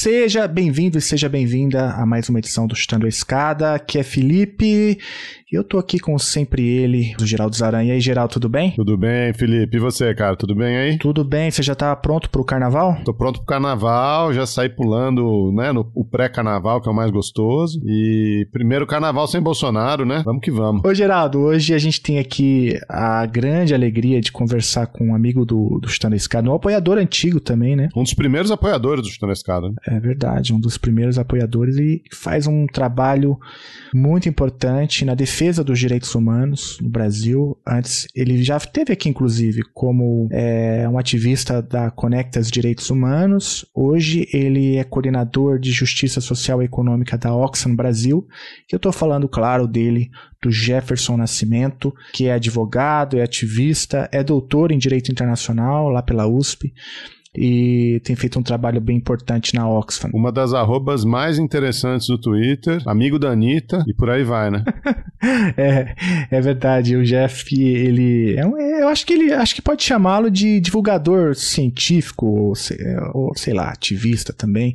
Seja bem-vindo e seja bem-vinda a mais uma edição do Chutando a Escada. Aqui é Felipe e eu tô aqui com sempre ele, o Geraldo Zaranha. E aí, Geraldo, tudo bem? Tudo bem, Felipe. E você, cara? Tudo bem aí? Tudo bem. Você já tá pronto pro carnaval? Tô pronto pro carnaval, já saí pulando, né, no o pré-carnaval, que é o mais gostoso. E primeiro carnaval sem Bolsonaro, né? Vamos que vamos. Ô, Geraldo, hoje a gente tem aqui a grande alegria de conversar com um amigo do, do Chutando a Escada, um apoiador antigo também, né? Um dos primeiros apoiadores do Chutando a Escada. Né? É verdade, um dos primeiros apoiadores e faz um trabalho muito importante na defesa dos direitos humanos no Brasil. Antes, ele já teve aqui, inclusive, como é, um ativista da Conectas Direitos Humanos. Hoje, ele é coordenador de Justiça Social e Econômica da Oxfam Brasil. Eu estou falando, claro, dele, do Jefferson Nascimento, que é advogado, é ativista, é doutor em Direito Internacional lá pela USP e tem feito um trabalho bem importante na Oxfam. Uma das arrobas mais interessantes do Twitter, amigo da Anitta, e por aí vai, né? é, é verdade. O Jeff, ele. É um, eu acho que ele acho que pode chamá-lo de divulgador científico, ou, ou, sei lá, ativista também.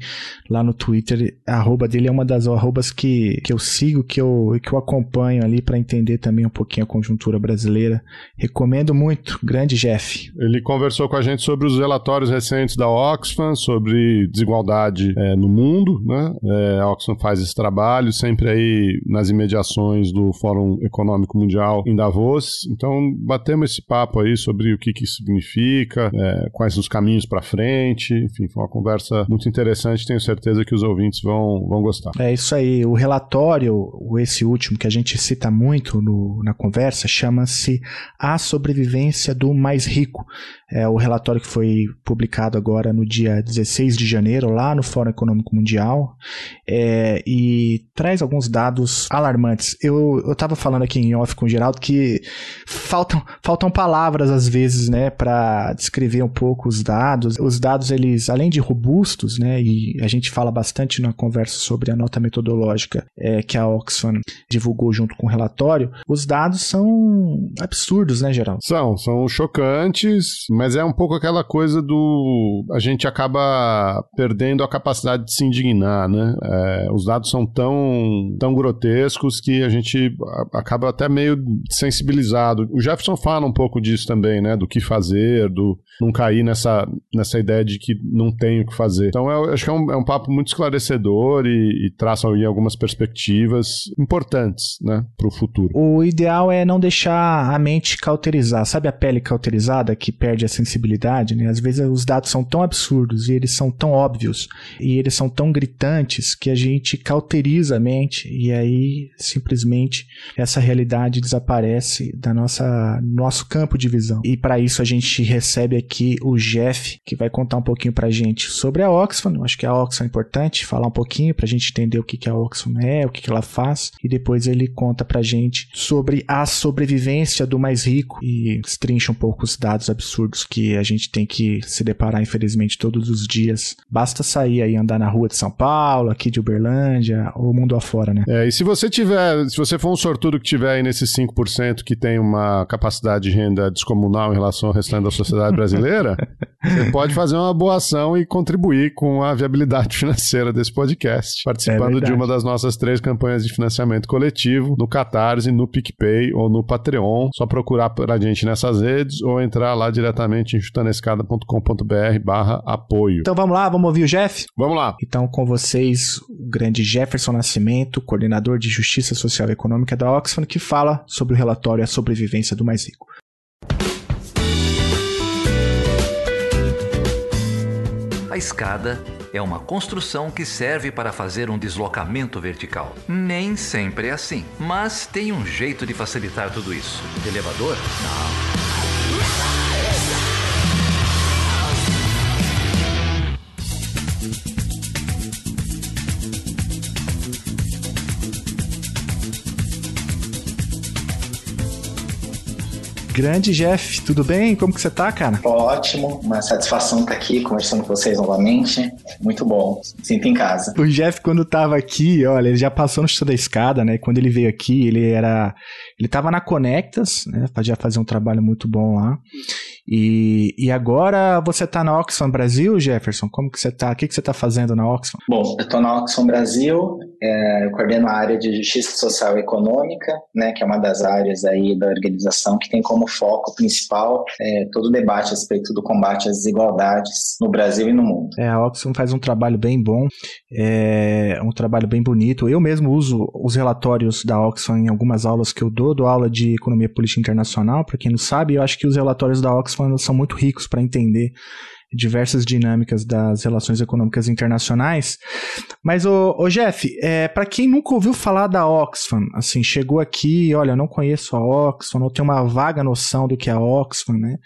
Lá no Twitter, a arroba dele é uma das arrobas que, que eu sigo, que eu, que eu acompanho ali para entender também um pouquinho a conjuntura brasileira. Recomendo muito. Grande Jeff. Ele conversou com a gente sobre os relatórios recentes da Oxfam sobre desigualdade é, no mundo, né? É, a Oxfam faz esse trabalho sempre aí nas imediações do Fórum Econômico Mundial em Davos. Então, batemos esse papo aí sobre o que, que significa, é, quais os caminhos para frente. Enfim, foi uma conversa muito interessante. Tenho certeza que os ouvintes vão, vão gostar. É isso aí. O relatório, esse último que a gente cita muito no, na conversa, chama-se A Sobrevivência do Mais Rico. É o relatório que foi publicado agora no dia 16 de janeiro, lá no Fórum Econômico Mundial, é, e traz alguns dados alarmantes. Eu estava falando aqui em off com o Geraldo que faltam, faltam palavras às vezes, né, para descrever um pouco os dados. Os dados, eles, além de robustos, né, e a gente fala bastante na conversa sobre a nota metodológica é, que a Oxfam divulgou junto com o relatório, os dados são absurdos, né, Geraldo? São, são chocantes, mas é um pouco aquela coisa do. A gente acaba perdendo a capacidade de se indignar, né? É, os dados são tão, tão grotescos que a gente acaba até meio sensibilizado. O Jefferson fala um pouco disso também, né? Do que fazer, do não cair nessa, nessa ideia de que não tem o que fazer. Então, eu acho que é um, é um papo muito esclarecedor e, e traça algumas perspectivas importantes, né? Para o futuro. O ideal é não deixar a mente cauterizar. Sabe a pele cauterizada que perde a sensibilidade, né? Às vezes os dados são tão absurdos e eles são tão óbvios e eles são tão gritantes que a gente cauteriza a mente e aí simplesmente essa realidade desaparece da nossa nosso campo de visão. E para isso a gente recebe aqui o Jeff, que vai contar um pouquinho pra gente sobre a Oxfam. Acho que a Oxfam é importante falar um pouquinho pra gente entender o que que a Oxfam é, o que que ela faz e depois ele conta pra gente sobre a sobrevivência do mais rico e estrincha um pouco os dados absurdos que a gente tem que se deparar, infelizmente, todos os dias. Basta sair aí andar na rua de São Paulo, aqui de Uberlândia, ou mundo afora, né? É, e se você tiver, se você for um sortudo que tiver aí nesses 5% que tem uma capacidade de renda descomunal em relação ao restante da sociedade brasileira, você pode fazer uma boa ação e contribuir com a viabilidade financeira desse podcast, participando é de uma das nossas três campanhas de financiamento coletivo, no Catarse, no PicPay ou no Patreon. Só procurar pra gente nessas redes ou entrar lá diretamente em chutanescada.com.br barra apoio. Então vamos lá, vamos ouvir o Jeff? Vamos lá. Então com vocês, o grande Jefferson Nascimento, coordenador de Justiça Social e Econômica da Oxfam, que fala sobre o relatório A Sobrevivência do Mais Rico. A escada é uma construção que serve para fazer um deslocamento vertical. Nem sempre é assim, mas tem um jeito de facilitar tudo isso. elevador? Não. Grande Jeff, tudo bem? Como que você tá, cara? Ótimo, uma satisfação estar aqui conversando com vocês novamente. Muito bom, sinto em casa. O Jeff, quando tava aqui, olha, ele já passou no chão da escada, né? Quando ele veio aqui, ele era. Ele tava na Conectas, né? Já fazer um trabalho muito bom lá. E, e agora você tá na Oxfam Brasil, Jefferson? Como que você tá? O que, que você tá fazendo na Oxfam? Bom, eu tô na Oxfam Brasil, é, eu coordeno a área de Justiça Social e Econômica, né? Que é uma das áreas aí da organização que tem como foco principal é, todo o debate a respeito do combate às desigualdades no Brasil e no mundo. É, a Oxfam faz um trabalho bem bom, é um trabalho bem bonito. Eu mesmo uso os relatórios da Oxfam em algumas aulas que eu dou, dou aula de Economia Política Internacional, para quem não sabe, eu acho que os relatórios da Oxfam são muito ricos para entender diversas dinâmicas das relações econômicas internacionais. Mas, o, o Jeff, é, para quem nunca ouviu falar da Oxfam, assim, chegou aqui, olha, não conheço a Oxfam, não tenho uma vaga noção do que é a Oxfam, né?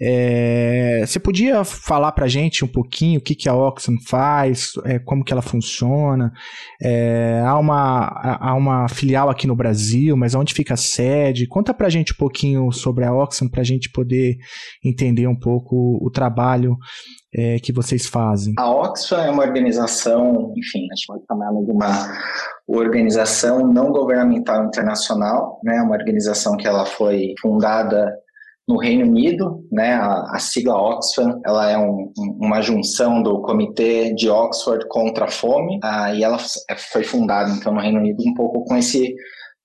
É, você podia falar para gente um pouquinho o que, que a Oxfam faz, é, como que ela funciona? É, há, uma, há uma filial aqui no Brasil, mas onde fica a sede? Conta para gente um pouquinho sobre a Oxfam para a gente poder entender um pouco o trabalho é, que vocês fazem? A Oxfam é uma organização, enfim, a gente pode chamar de uma organização não governamental internacional, né? Uma organização que ela foi fundada no Reino Unido, né, a, a sigla Oxfam, ela é um, uma junção do Comitê de Oxford contra a Fome, ah, e ela foi fundada então no Reino Unido um pouco com esse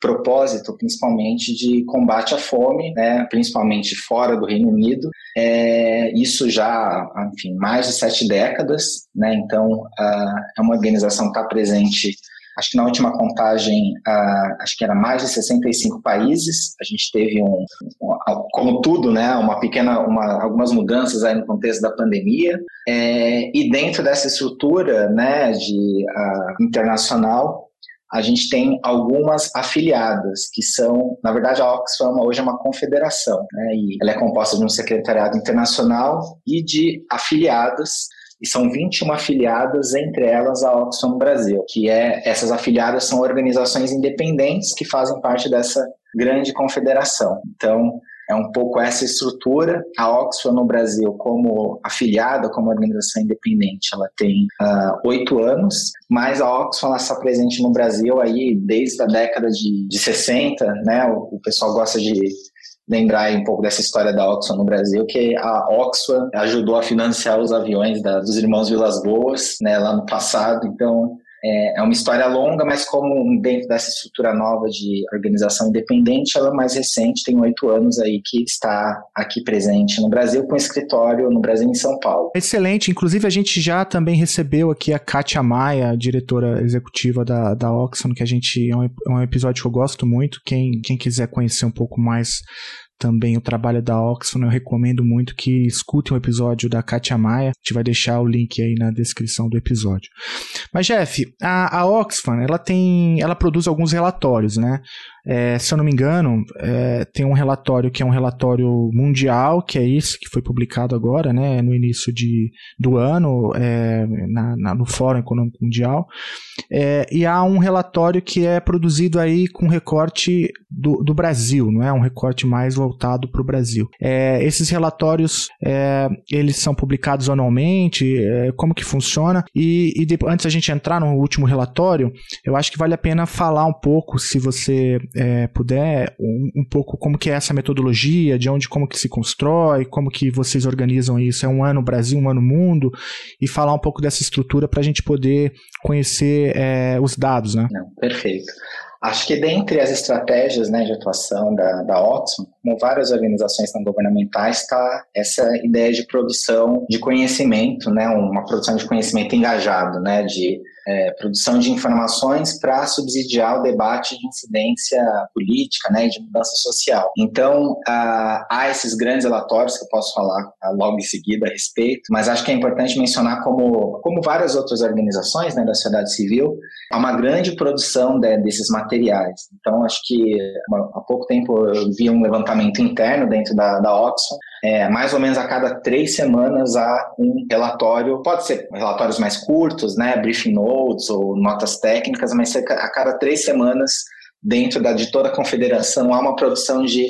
propósito, principalmente de combate à fome, né, principalmente fora do Reino Unido. É, isso já, enfim, mais de sete décadas, né, então uh, é uma organização que está presente acho que na última contagem, uh, acho que era mais de 65 países. A gente teve um, um como tudo, né, uma pequena, uma, algumas mudanças aí no contexto da pandemia. É, e dentro dessa estrutura, né, de uh, internacional, a gente tem algumas afiliadas, que são, na verdade, a Oxfam hoje é uma confederação, né, e ela é composta de um secretariado internacional e de afiliadas, e são 21 afiliadas, entre elas a Oxfam Brasil, que é, essas afiliadas são organizações independentes que fazem parte dessa grande confederação. Então, é um pouco essa estrutura. A Oxfam no Brasil, como afiliada, como organização independente, ela tem ah, oito uh, anos, mas a Oxfam está presente no Brasil aí desde a década de, de 60, né? O, o pessoal gosta de lembrar um pouco dessa história da Oxfam no Brasil, que a Oxfam ajudou a financiar os aviões da, dos irmãos Vilas Boas, né, lá no passado. Então, é, é uma história longa, mas como dentro dessa estrutura nova de organização independente, ela é mais recente, tem oito anos aí que está aqui presente no Brasil, com escritório no Brasil em São Paulo. Excelente, inclusive a gente já também recebeu aqui a Kátia Maia, diretora executiva da, da Oxfam, que a gente, é um, é um episódio que eu gosto muito, quem, quem quiser conhecer um pouco mais também o trabalho da Oxfam, eu recomendo muito que escutem o um episódio da Katia Maia. A gente vai deixar o link aí na descrição do episódio. Mas, Jeff, a, a Oxfam, ela tem. Ela produz alguns relatórios, né? É, se eu não me engano, é, tem um relatório que é um relatório mundial, que é esse que foi publicado agora, né, no início de, do ano, é, na, na, no Fórum Econômico Mundial. É, e há um relatório que é produzido aí com recorte do, do Brasil, não é um recorte mais voltado para o Brasil. É, esses relatórios, é, eles são publicados anualmente, como que funciona? E, e antes a gente entrar no último relatório, eu acho que vale a pena falar um pouco, se você é, puder, um, um, pouco como que é essa metodologia, de onde, como que se constrói, como que vocês organizam isso. É um ano Brasil, um ano mundo, e falar um pouco dessa estrutura para a gente poder conhecer é, os dados, né? Não, perfeito. Acho que dentre as estratégias né, de atuação da, da Oxfam, como várias organizações não governamentais, está essa ideia de produção de conhecimento, né, uma produção de conhecimento engajado, né, de é, produção de informações para subsidiar o debate de incidência política né, e de mudança social. Então, ah, há esses grandes relatórios que eu posso falar ah, logo em seguida a respeito, mas acho que é importante mencionar como, como várias outras organizações né, da sociedade civil, há uma grande produção de, desses materiais. Então, acho que há pouco tempo eu vi um levantamento interno dentro da, da Oxfam, é, mais ou menos a cada três semanas há um relatório, pode ser relatórios mais curtos, né, briefing notes ou notas técnicas, mas a cada três semanas, dentro da, de toda a confederação, há uma produção de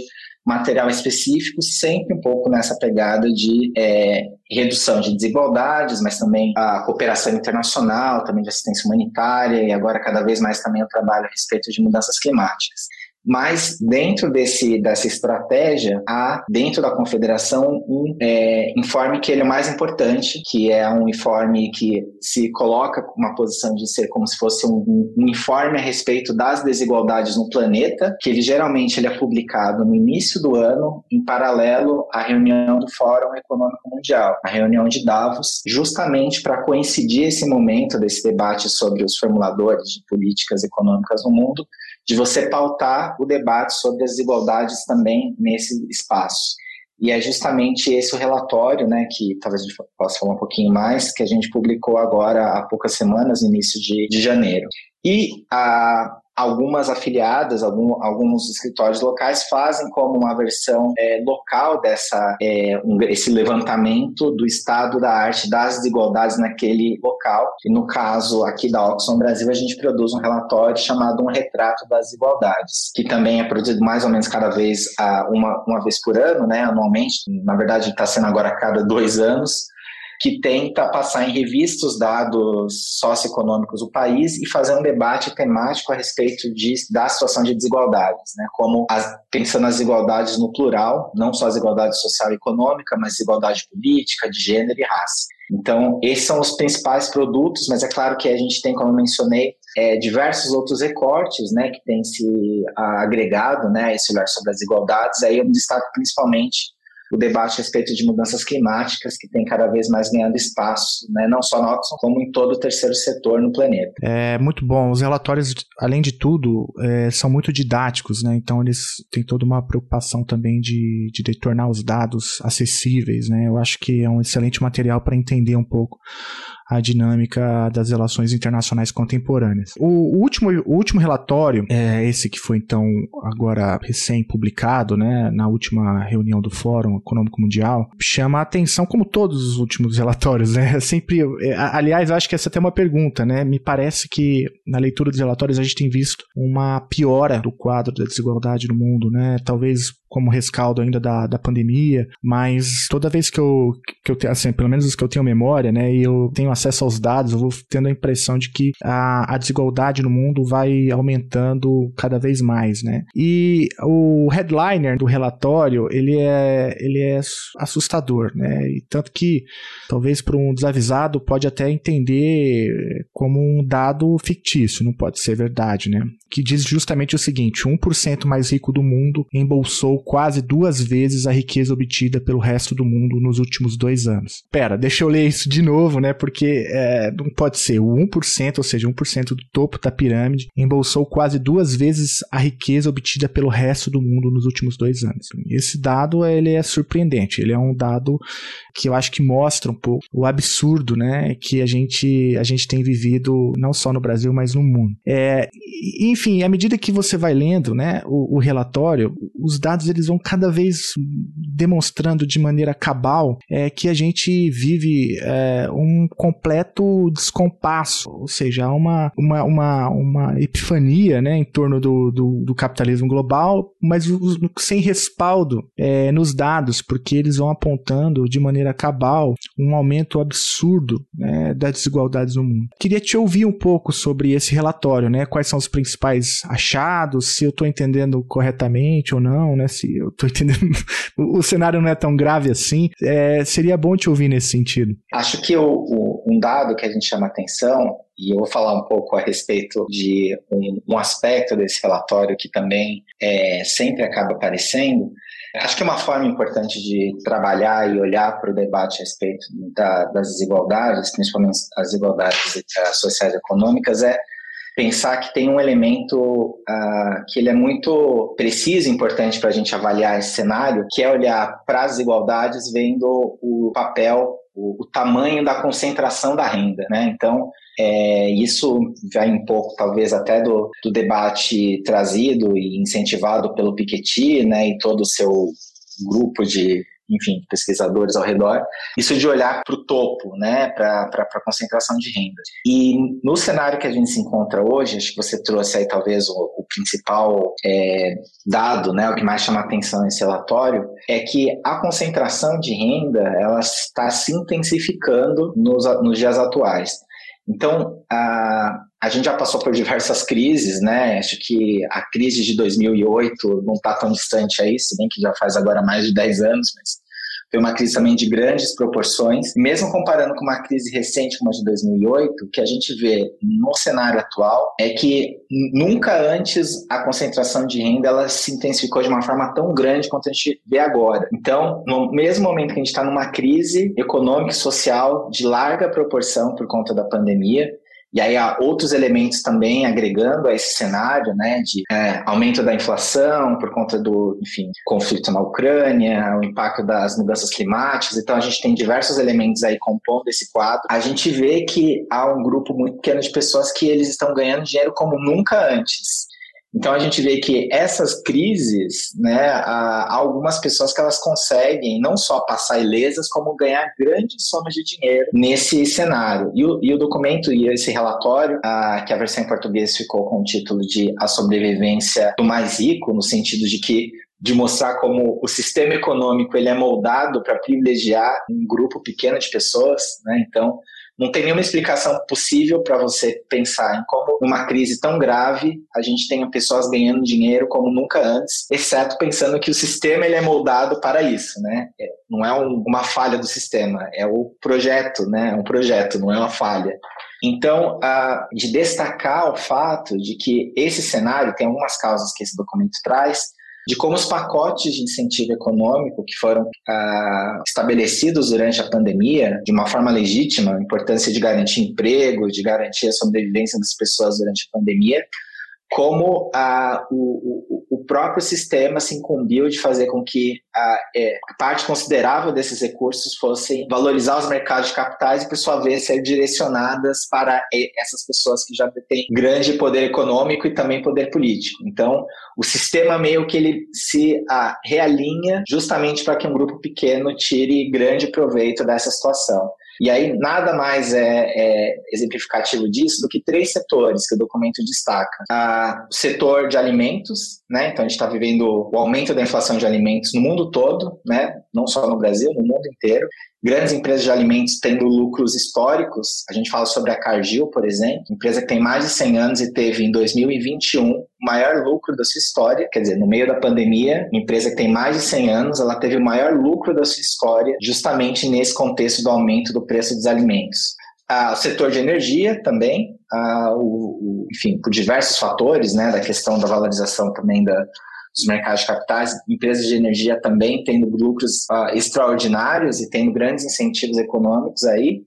material específico, sempre um pouco nessa pegada de é, redução de desigualdades, mas também a cooperação internacional, também de assistência humanitária e agora cada vez mais também o trabalho a respeito de mudanças climáticas. Mas dentro desse, dessa estratégia, há dentro da confederação um é, informe que ele é o mais importante, que é um informe que se coloca uma posição de ser como se fosse um, um informe a respeito das desigualdades no planeta, que ele geralmente ele é publicado no início do ano, em paralelo à reunião do Fórum Econômico Mundial, a reunião de Davos, justamente para coincidir esse momento desse debate sobre os formuladores de políticas econômicas no mundo de você pautar o debate sobre as desigualdades também nesse espaço. E é justamente esse o relatório, né, que talvez a gente possa falar um pouquinho mais, que a gente publicou agora há poucas semanas, início de, de janeiro. E a, algumas afiliadas, algum, alguns escritórios locais fazem como uma versão é, local dessa é, um, esse levantamento do estado da arte das desigualdades naquele local. E no caso aqui da Oxfam Brasil, a gente produz um relatório chamado Um Retrato das Desigualdades, que também é produzido mais ou menos cada vez uma, uma vez por ano, né, anualmente. Na verdade, está sendo agora a cada dois anos que tenta passar em revista os dados socioeconômicos do país e fazer um debate temático a respeito de, da situação de desigualdades, né? como as, pensando nas desigualdades no plural, não só as desigualdades social e econômica, mas desigualdade política, de gênero e raça. Então, esses são os principais produtos, mas é claro que a gente tem, como eu mencionei, é, diversos outros recortes né, que têm se agregado né, esse olhar sobre as desigualdades. Aí eu destaco principalmente o debate a respeito de mudanças climáticas, que tem cada vez mais ganhando espaço, né, não só na Oxfam, como em todo o terceiro setor no planeta. É muito bom. Os relatórios, além de tudo, é, são muito didáticos, né? então eles têm toda uma preocupação também de, de tornar os dados acessíveis. Né? Eu acho que é um excelente material para entender um pouco a dinâmica das relações internacionais contemporâneas. O, último, o último relatório, é esse que foi então agora recém-publicado, né, na última reunião do Fórum Econômico Mundial, chama a atenção, como todos os últimos relatórios, né, sempre, é, aliás, acho que essa é até uma pergunta, né, me parece que na leitura dos relatórios a gente tem visto uma piora do quadro da desigualdade no mundo, né, talvez como rescaldo ainda da, da pandemia, mas toda vez que eu, que eu tenho, assim, pelo menos os que eu tenho memória, né, e eu tenho acesso aos dados, eu vou tendo a impressão de que a, a desigualdade no mundo vai aumentando cada vez mais, né. E o headliner do relatório, ele é, ele é assustador, né, e tanto que talvez para um desavisado pode até entender como um dado fictício, não pode ser verdade, né, que diz justamente o seguinte, 1% mais rico do mundo embolsou quase duas vezes a riqueza obtida pelo resto do mundo nos últimos dois anos. Pera, deixa eu ler isso de novo, né? Porque é, não pode ser. O 1%, ou seja, 1% do topo da pirâmide, embolsou quase duas vezes a riqueza obtida pelo resto do mundo nos últimos dois anos. Esse dado ele é surpreendente. Ele é um dado que eu acho que mostra um pouco o absurdo, né? Que a gente, a gente tem vivido não só no Brasil, mas no mundo. É, enfim, à medida que você vai lendo né, o, o relatório, os dados eles vão cada vez demonstrando de maneira cabal é, que a gente vive é, um completo descompasso, ou seja, uma, uma, uma, uma epifania né, em torno do, do, do capitalismo global, mas sem respaldo é, nos dados, porque eles vão apontando de maneira cabal um aumento absurdo né, das desigualdades no mundo. Queria te ouvir um pouco sobre esse relatório, né? Quais são os principais achados, se eu estou entendendo corretamente ou não, né? Se se eu tô entendendo, o cenário não é tão grave assim. É, seria bom te ouvir nesse sentido. Acho que o, o, um dado que a gente chama atenção, e eu vou falar um pouco a respeito de um, um aspecto desse relatório que também é, sempre acaba aparecendo, Acho que uma forma importante de trabalhar e olhar para o debate a respeito da, das desigualdades, principalmente as desigualdades sociais e econômicas, é pensar que tem um elemento uh, que ele é muito preciso e importante para a gente avaliar esse cenário, que é olhar para as desigualdades vendo o papel, o, o, tamanho da concentração da renda. Né? Então, é, isso vai um pouco, talvez, até do, do debate trazido e incentivado pelo Piketty né, e todo o seu grupo de enfim, pesquisadores ao redor, isso de olhar para o topo, né, para a concentração de renda. E no cenário que a gente se encontra hoje, acho que você trouxe aí talvez o, o principal é, dado, né, o que mais chama atenção nesse relatório, é que a concentração de renda ela está se intensificando nos, nos dias atuais. Então, a, a gente já passou por diversas crises, né? Acho que a crise de 2008 não está tão distante aí, se bem que já faz agora mais de 10 anos, mas foi uma crise também de grandes proporções. Mesmo comparando com uma crise recente como a de 2008, o que a gente vê no cenário atual é que nunca antes a concentração de renda ela se intensificou de uma forma tão grande quanto a gente vê agora. Então, no mesmo momento que a gente está numa crise econômica e social de larga proporção por conta da pandemia, e aí há outros elementos também agregando a esse cenário, né, de é, aumento da inflação por conta do, enfim, conflito na Ucrânia, o impacto das mudanças climáticas. Então a gente tem diversos elementos aí compondo esse quadro. A gente vê que há um grupo muito pequeno de pessoas que eles estão ganhando dinheiro como nunca antes. Então a gente vê que essas crises, né, há algumas pessoas que elas conseguem não só passar ilesas, como ganhar grandes somas de dinheiro nesse cenário. E o, e o documento e esse relatório, a, que a versão em português ficou com o título de A Sobrevivência do Mais Rico, no sentido de que de mostrar como o sistema econômico ele é moldado para privilegiar um grupo pequeno de pessoas, né? Então não tem nenhuma explicação possível para você pensar em como, numa crise tão grave, a gente tenha pessoas ganhando dinheiro como nunca antes, exceto pensando que o sistema ele é moldado para isso, né? É, não é um, uma falha do sistema, é o projeto, né? É um projeto, não é uma falha. Então, de destacar o fato de que esse cenário, tem algumas causas que esse documento traz, de como os pacotes de incentivo econômico que foram ah, estabelecidos durante a pandemia, de uma forma legítima, a importância de garantir emprego, de garantir a sobrevivência das pessoas durante a pandemia, como a, o, o, próprio sistema se incumbiu de fazer com que a, é, parte considerável desses recursos fossem valorizar os mercados de capitais e, por sua vez, ser direcionadas para essas pessoas que já têm grande poder econômico e também poder político. Então, o sistema meio que ele se a, realinha justamente para que um grupo pequeno tire grande proveito dessa situação. E aí nada mais é, é, exemplificativo disso do que três setores que o documento destaca. o setor de alimentos, né? Então a gente está vivendo o aumento da inflação de alimentos no mundo todo, né? Não só no Brasil, no mundo inteiro grandes empresas de alimentos tendo lucros históricos. A gente fala sobre a Cargill, por exemplo, empresa que tem mais de 100 anos e teve em 2021 o maior lucro da sua história, quer dizer, no meio da pandemia, empresa que tem mais de 100 anos, ela teve o maior lucro da sua história, justamente nesse contexto do aumento do preço dos alimentos. Ah, o setor de energia também, ah, o, o, enfim, por diversos fatores, né, da questão da valorização também da, dos mercados de capitais, empresas de energia também tendo lucros uh, extraordinários e tendo grandes incentivos econômicos aí.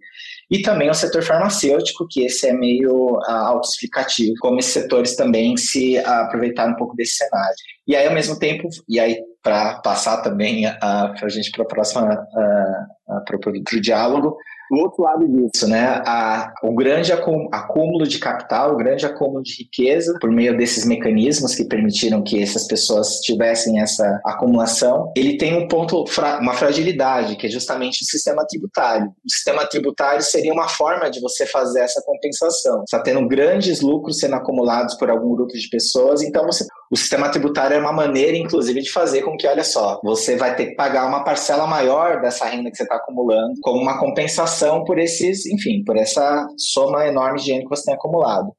E também o setor farmacêutico, que esse é meio uh, autoexplicativo, como esses setores também se uh, aproveitaram um pouco desse cenário. E aí, ao mesmo tempo, e aí para passar também uh, para a gente para a próxima, uh, para o diálogo, o outro lado disso, né, a, o grande acúmulo de capital, o grande acúmulo de riqueza, por meio desses mecanismos que permitiram que essas pessoas tivessem essa acumulação, ele tem um ponto, uma fragilidade, que é justamente o sistema tributário. O sistema tributário seria uma forma de você fazer essa compensação. Você está tendo grandes lucros sendo acumulados por algum grupo de pessoas, então você, o sistema tributário é uma maneira, inclusive, de fazer com que, olha só, você vai ter que pagar uma parcela maior dessa renda que você está acumulando como uma compensação por esses, enfim, por essa soma enorme de dinheiro que você tem acumulado.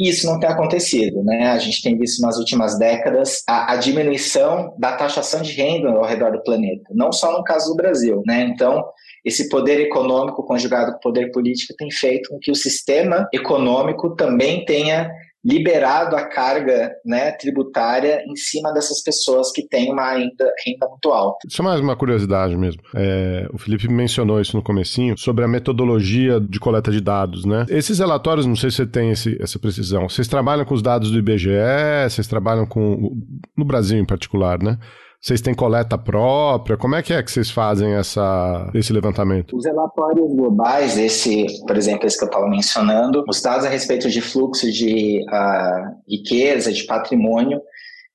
E isso não tem acontecido, né? A gente tem visto nas últimas décadas a, a, diminuição da taxação de renda ao redor do planeta, não só no caso do Brasil, né? Então, esse poder econômico conjugado com o poder político tem feito com que o sistema econômico também tenha liberado a carga né, tributária em cima dessas pessoas que têm uma renda, renda muito alta. Isso é mais uma curiosidade mesmo. É, o Felipe mencionou isso no comecinho, sobre a metodologia de coleta de dados, né? Esses relatórios, não sei se você tem esse, essa precisão, vocês trabalham com os dados do IBGE, vocês trabalham com, no Brasil em particular, né? Vocês têm coleta própria? Como é que é que vocês fazem essa, esse levantamento? Os relatórios globais, esse, por exemplo, esse que eu estava mencionando, os dados a respeito de fluxo de uh, riqueza, de patrimônio,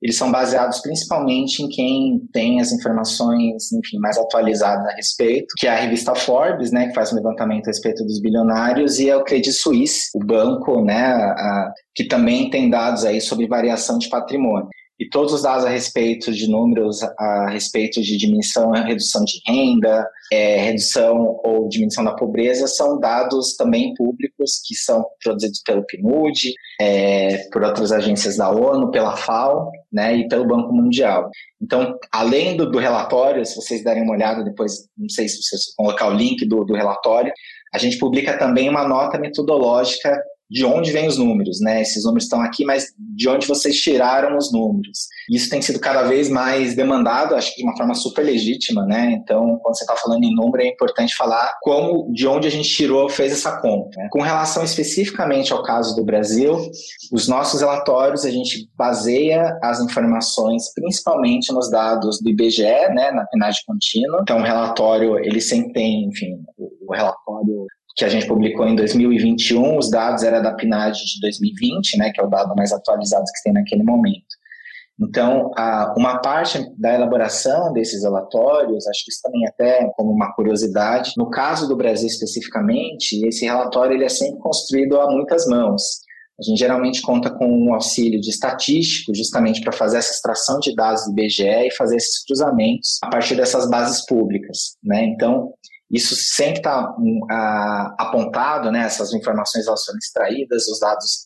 eles são baseados principalmente em quem tem as informações, enfim, mais atualizadas a respeito, que é a revista Forbes, né, que faz um levantamento a respeito dos bilionários, e é o Credit Suisse, o banco, né, a, que também tem dados aí sobre variação de patrimônio e todos os dados a respeito de números, a respeito de diminuição redução de renda, é, redução ou diminuição da pobreza, são dados também públicos que são produzidos pelo PNUD, é, por outras agências da ONU, pela FAO né, e pelo Banco Mundial. Então, além do, do relatório, se vocês derem uma olhada depois, não sei se vocês colocar o link do, do relatório, a gente publica também uma nota metodológica de onde vêm os números, né? Esses números estão aqui, mas de onde vocês tiraram os números? Isso tem sido cada vez mais demandado, acho que de uma forma super legítima, né? Então, quando você está falando em número, é importante falar como, de onde a gente tirou, fez essa conta. Né? Com relação especificamente ao caso do Brasil, os nossos relatórios a gente baseia as informações principalmente nos dados do IBGE, né? Na PNAD contínua. Então, o relatório ele sempre tem, enfim, o relatório que a gente publicou em 2021, os dados eram da PNAD de 2020, né, que é o dado mais atualizado que tem naquele momento. Então, a, uma parte da elaboração desses relatórios, acho que isso também até como uma curiosidade, no caso do Brasil especificamente, esse relatório ele é sempre construído a muitas mãos. A gente geralmente conta com um auxílio de estatístico, justamente para fazer essa extração de dados do IBGE e fazer esses cruzamentos a partir dessas bases públicas. Né? Então, isso sempre está um, apontado, né? Essas informações elas foram extraídas, os dados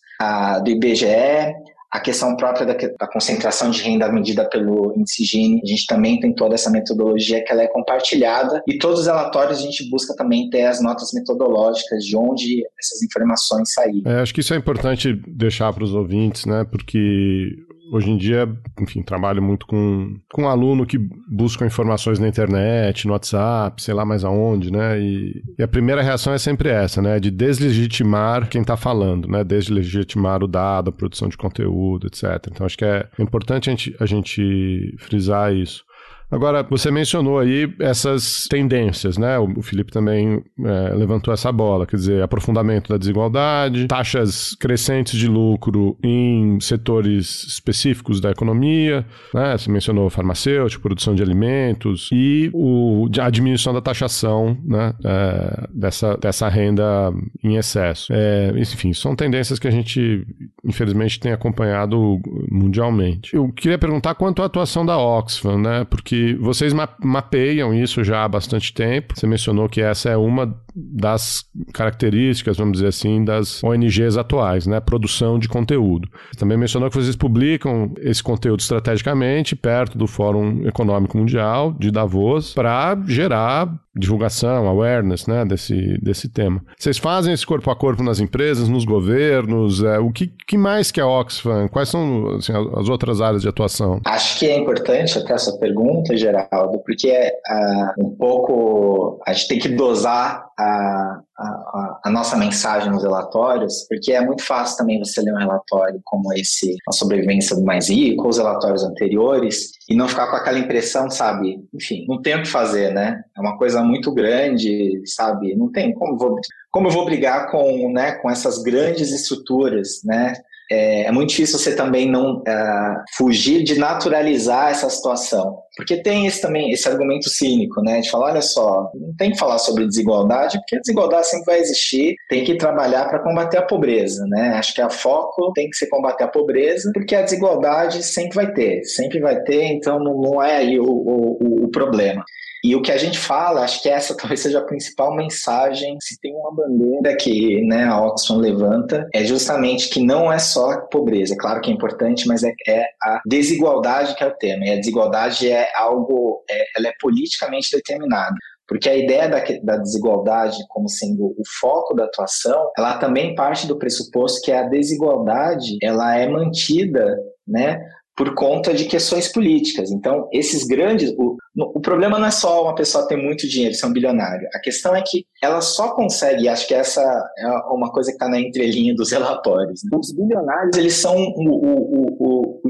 do IBGE, a questão própria da, da, concentração de renda medida pelo índice Gini, a gente também tem toda essa metodologia que ela é compartilhada e todos os relatórios a gente busca também ter as notas metodológicas de onde essas informações saíram. É, acho que isso é importante deixar para os ouvintes, né? Porque Hoje em dia, enfim, trabalho muito com, com aluno que busca informações na internet, no WhatsApp, sei lá mais aonde, né? E, e a primeira reação é sempre essa, né? De deslegitimar quem está falando, né? Deslegitimar o dado, a produção de conteúdo, etc. Então acho que é importante a gente, a gente frisar isso. Agora, você mencionou aí essas tendências, né? O Felipe também é, levantou essa bola, quer dizer, aprofundamento da desigualdade, taxas crescentes de lucro em setores específicos da economia, né? Você mencionou farmacêutico, produção de alimentos e o, a diminuição da taxação, né? É, dessa, dessa renda em excesso. É, enfim, são tendências que a gente, infelizmente, tem acompanhado mundialmente. Eu queria perguntar quanto à atuação da Oxfam, né? Porque vocês mapeiam isso já há bastante tempo. Você mencionou que essa é uma das características, vamos dizer assim, das ONGs atuais, né? Produção de conteúdo. Você também mencionou que vocês publicam esse conteúdo estrategicamente perto do Fórum Econômico Mundial de Davos para gerar divulgação, awareness, né, desse, desse tema. Vocês fazem esse corpo a corpo nas empresas, nos governos? É, o que, que mais que a Oxfam? Quais são assim, as outras áreas de atuação? Acho que é importante até essa pergunta, Geraldo, porque é uh, um pouco a gente tem que dosar a, a, a, nossa mensagem nos relatórios, porque é muito fácil também você ler um relatório como esse, A Sobrevivência do Mais Rico, os relatórios anteriores, e não ficar com aquela impressão, sabe? Enfim, não tem o que fazer, né? É uma coisa muito grande, sabe? Não tem como vou, como eu vou brigar com, né, com essas grandes estruturas, né? É, é muito difícil você também não é, fugir de naturalizar essa situação. Porque tem esse também, esse argumento cínico, né? De falar, olha só, não tem que falar sobre desigualdade, porque a desigualdade sempre vai existir, tem que trabalhar para combater a pobreza, né? Acho que a foco tem que ser combater a pobreza, porque a desigualdade sempre vai ter, sempre vai ter, então não é aí o, o, o problema. E o que a gente fala, acho que essa talvez seja a principal mensagem, se tem uma bandeira que né, a Oxfam levanta, é justamente que não é só a pobreza, claro que é importante, mas é, é a desigualdade que é o tema. E a desigualdade é algo, é, ela é politicamente determinada. Porque a ideia da, da, desigualdade como sendo o foco da atuação, ela também parte do pressuposto que a desigualdade ela é mantida né, por conta de questões políticas. Então, esses grandes. O problema não é só uma pessoa ter muito dinheiro, ser um bilionário. A questão é que ela só consegue, acho que essa é uma coisa que está na entrelinha dos relatórios. Né? Os bilionários, eles são o, o, o,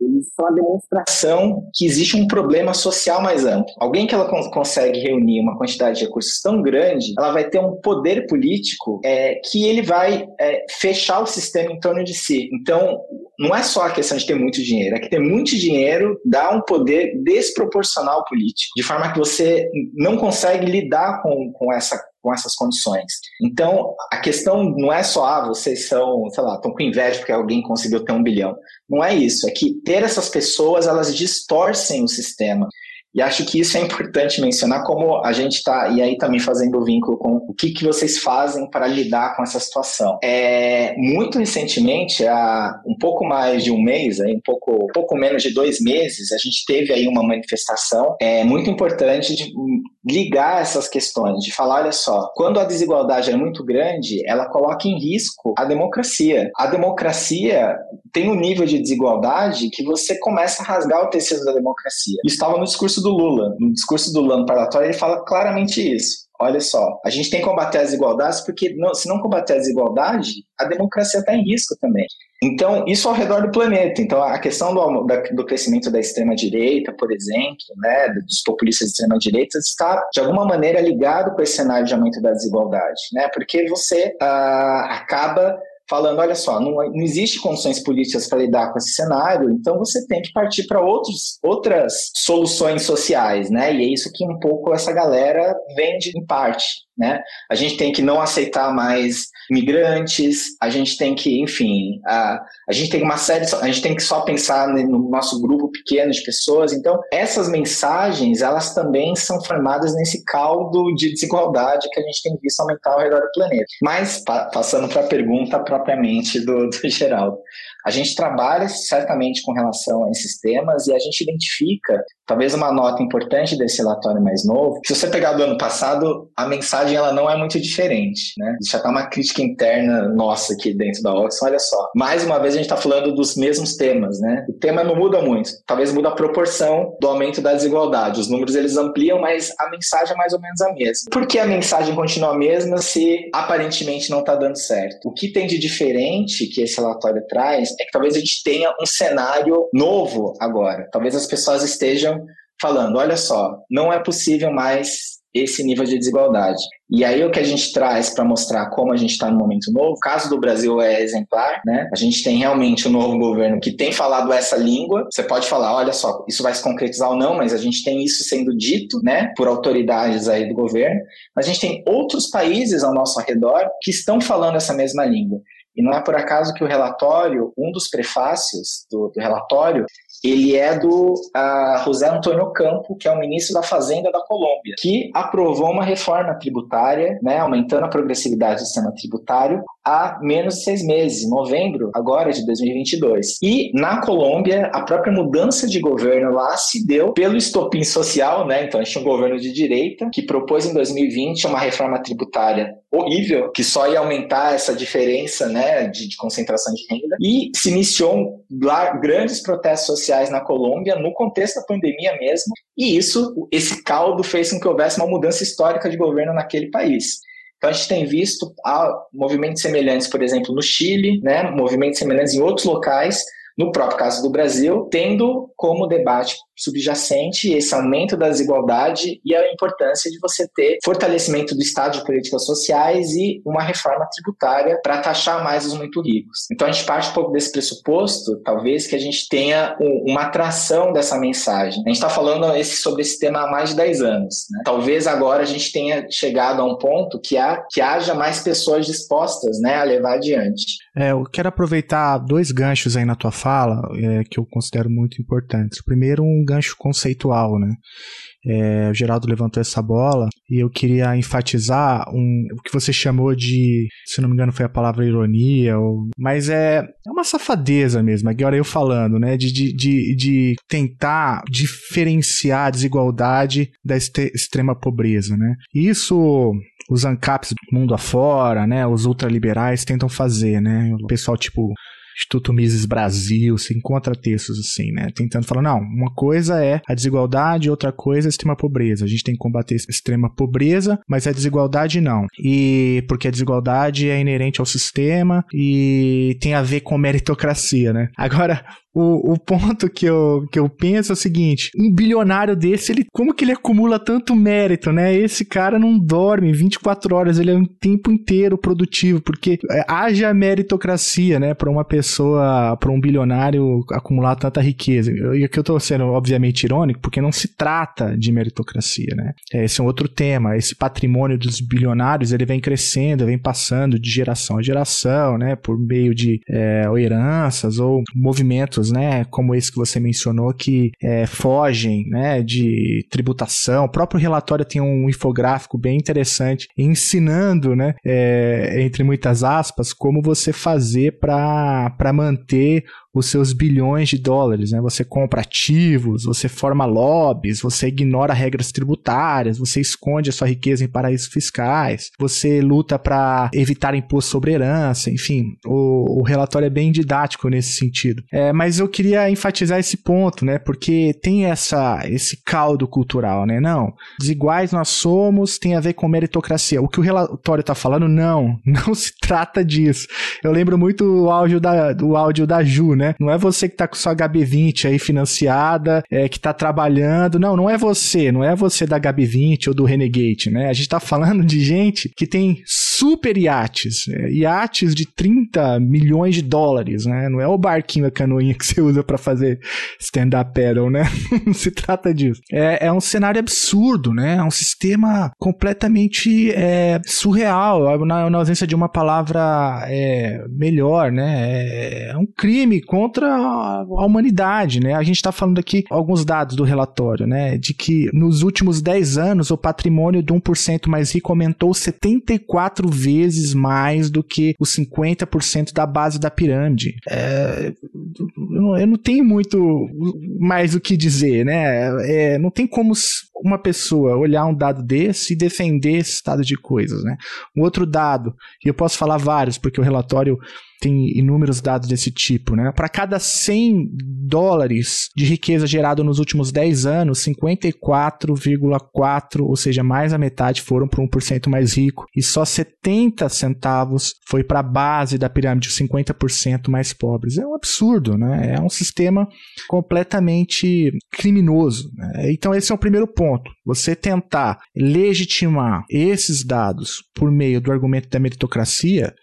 eles são a demonstração que existe um problema social mais amplo. Alguém que ela consegue reunir uma quantidade de recursos tão grande, ela vai ter um poder político é, que ele vai é, fechar o sistema em torno de si. Então, não é só a questão de ter muito dinheiro, é que ter muito dinheiro dá um poder desproporcional político, de forma que você não consegue lidar com, com essa com essas condições. Então, a questão não é só, ah, vocês são, sei lá, estão com inveja porque alguém conseguiu ter um bilhão. Não é isso, é que ter essas pessoas, elas distorcem o sistema. E acho que isso é importante mencionar, como a gente está, e aí também fazendo o vínculo com o que, que vocês fazem para lidar com essa situação. É, muito recentemente, há um pouco mais de um mês, aí, um, pouco, um pouco menos de dois meses, a gente teve aí uma manifestação é, muito importante de ligar essas questões, de falar, olha só, quando a desigualdade é muito grande, ela coloca em risco a democracia. A democracia tem um nível de desigualdade que você começa a rasgar o tecido da democracia. Isso estava no discurso do Lula. No discurso do Lula no parlatório, ele fala claramente isso. Olha só, a gente tem que combater as desigualdades porque não, se não combater a desigualdade, a democracia está em risco também. Então, isso ao redor do planeta. Então, a questão do, do crescimento da extrema-direita, por exemplo, né, dos populistas de extrema-direita, está, de alguma maneira, ligado com esse cenário de aumento da desigualdade, né? Porque você uh, acaba falando, olha só, não, não existe condições políticas para lidar com esse cenário, então você tem que partir para outras soluções sociais, né? E é isso que um pouco essa galera vende em parte né? A gente tem que não aceitar mais migrantes, a gente tem que, enfim, a, a gente tem uma série, a gente tem que só pensar no nosso grupo pequeno de pessoas. Então, essas mensagens, elas também são formadas nesse caldo de desigualdade que a gente tem visto aumentar ao redor do planeta. Mas, pa, passando para a pergunta propriamente do, do Geraldo, a gente trabalha certamente com relação a esses temas e a gente identifica, talvez uma nota importante desse relatório mais novo, se você pegar do ano passado, a mensagem ela não é muito diferente, né? Já tá uma crítica interna nossa aqui dentro da Oxfam, olha só. Mais uma vez a gente está falando dos mesmos temas, né? O tema não muda muito, talvez muda a proporção do aumento da desigualdade. Os números eles ampliam, mas a mensagem é mais ou menos a mesma. Por que a mensagem continua a mesma se aparentemente não está dando certo? O que tem de diferente que esse relatório traz é que talvez a gente tenha um cenário novo agora. Talvez as pessoas estejam falando: olha só, não é possível mais esse nível de desigualdade. E aí o que a gente traz para mostrar como a gente está no momento novo, o caso do Brasil é exemplar, né? A gente tem realmente um novo governo que tem falado essa língua. Você pode falar, olha só, isso vai se concretizar ou não, mas a gente tem isso sendo dito, né, por autoridades aí do governo. A gente tem outros países ao nosso redor que estão falando essa mesma língua. E não é por acaso que o relatório, um dos prefácios do, do relatório, ele é do uh, José Antônio Campo, que é o ministro da Fazenda da Colômbia, que aprovou uma reforma tributária, né, aumentando a progressividade do sistema tributário há menos de seis meses, em novembro agora de 2022. E na Colômbia, a própria mudança de governo lá se deu pelo estopim social, né? Então a gente tinha um governo de direita que propôs em 2020 uma reforma tributária horrível, que só ia aumentar essa diferença, né, de, de concentração de renda. E se iniciou lá grandes protestos sociais na Colômbia no contexto da pandemia mesmo. E isso, esse caldo fez com que houvesse uma mudança histórica de governo naquele país. Então a gente tem visto movimentos semelhantes, por exemplo, no Chile, né, movimentos semelhantes em outros locais, no próprio caso do Brasil, tendo como debate subjacente esse aumento da desigualdade e a importância de você ter fortalecimento do Estado de políticas sociais e uma reforma tributária para taxar mais os muito ricos. Então a gente parte um pouco desse pressuposto, talvez, que a gente tenha uma atração dessa mensagem. A gente está falando esse, sobre esse tema há mais de 10 anos. Né? Talvez agora a gente tenha chegado a um ponto que, há, que haja mais pessoas dispostas né, a levar adiante. É, eu quero aproveitar dois ganchos aí na tua fala é, que eu considero muito importantes. Primeiro, um gancho conceitual, né? É, o Geraldo levantou essa bola e eu queria enfatizar um, o que você chamou de, se não me engano, foi a palavra ironia, ou, mas é, é uma safadeza mesmo, agora eu falando, né? De, de, de, de tentar diferenciar a desigualdade da extrema pobreza, né? Isso os ANCAPs mundo afora, né? Os ultraliberais tentam fazer, né? O pessoal tipo Instituto Mises Brasil, se encontra textos assim, né? Tentando falar, não, uma coisa é a desigualdade, outra coisa é a extrema pobreza. A gente tem que combater a extrema pobreza, mas a desigualdade não. E porque a desigualdade é inerente ao sistema e tem a ver com meritocracia, né? Agora, o, o ponto que eu, que eu penso é o seguinte: um bilionário desse, ele como que ele acumula tanto mérito, né? Esse cara não dorme 24 horas, ele é um tempo inteiro produtivo, porque é, haja meritocracia, né, para uma pessoa para um bilionário acumular tanta riqueza. E aqui eu estou sendo, obviamente, irônico, porque não se trata de meritocracia, né? É, esse é um outro tema. Esse patrimônio dos bilionários, ele vem crescendo, vem passando de geração a geração, né? Por meio de é, heranças ou movimentos, né? Como esse que você mencionou, que é, fogem, né? De tributação. O próprio relatório tem um infográfico bem interessante ensinando, né? É, entre muitas aspas, como você fazer para manter os seus bilhões de dólares, né? Você compra ativos, você forma lobbies, você ignora regras tributárias, você esconde a sua riqueza em paraísos fiscais, você luta para evitar imposto sobre herança, enfim, o, o, relatório é bem didático nesse sentido. É, mas eu queria enfatizar esse ponto, né? Porque tem essa esse caldo cultural, né? Não, desiguais nós somos, tem a ver com meritocracia. O que o relatório está falando, não, não se trata disso. Eu lembro muito o áudio da, do áudio da Ju, né? Né? Não é você que tá com sua HB20 aí financiada, é, que tá trabalhando. Não, não é você. Não é você da HB20 ou do Renegade, né? A gente tá falando de gente que tem super iates, é, iates de 30 milhões de dólares, né? Não é o barquinho, a canoinha que você usa para fazer stand-up paddle, né? Não se trata disso. É, é, um cenário absurdo, né? É um sistema completamente é, surreal, na, na, ausência de uma palavra é, melhor, né? É, é, um crime contra a, a humanidade, né? A gente está falando aqui alguns dados do relatório, né? De que nos últimos 10 anos o patrimônio de 1% mais rico aumentou 74 quatro vezes mais do que os 50% da base da pirâmide. É, eu, não, tenho muito mais o que dizer, né? É, não tem como uma pessoa olhar um dado desse e defender esse estado de coisas, né? Um outro dado, e eu posso falar vários, porque o relatório tem inúmeros dados desse tipo, né? Para cada 100 dólares de riqueza gerada nos últimos 10 anos, 54,4, ou seja, mais a metade foram para 1% mais rico e só 70 centavos foi para a base da pirâmide, 50% mais pobres. É um absurdo, né? É um sistema completamente criminoso. Né? Então esse é o primeiro ponto. Você tentar legitimar esses dados por meio do argumento da meritocracia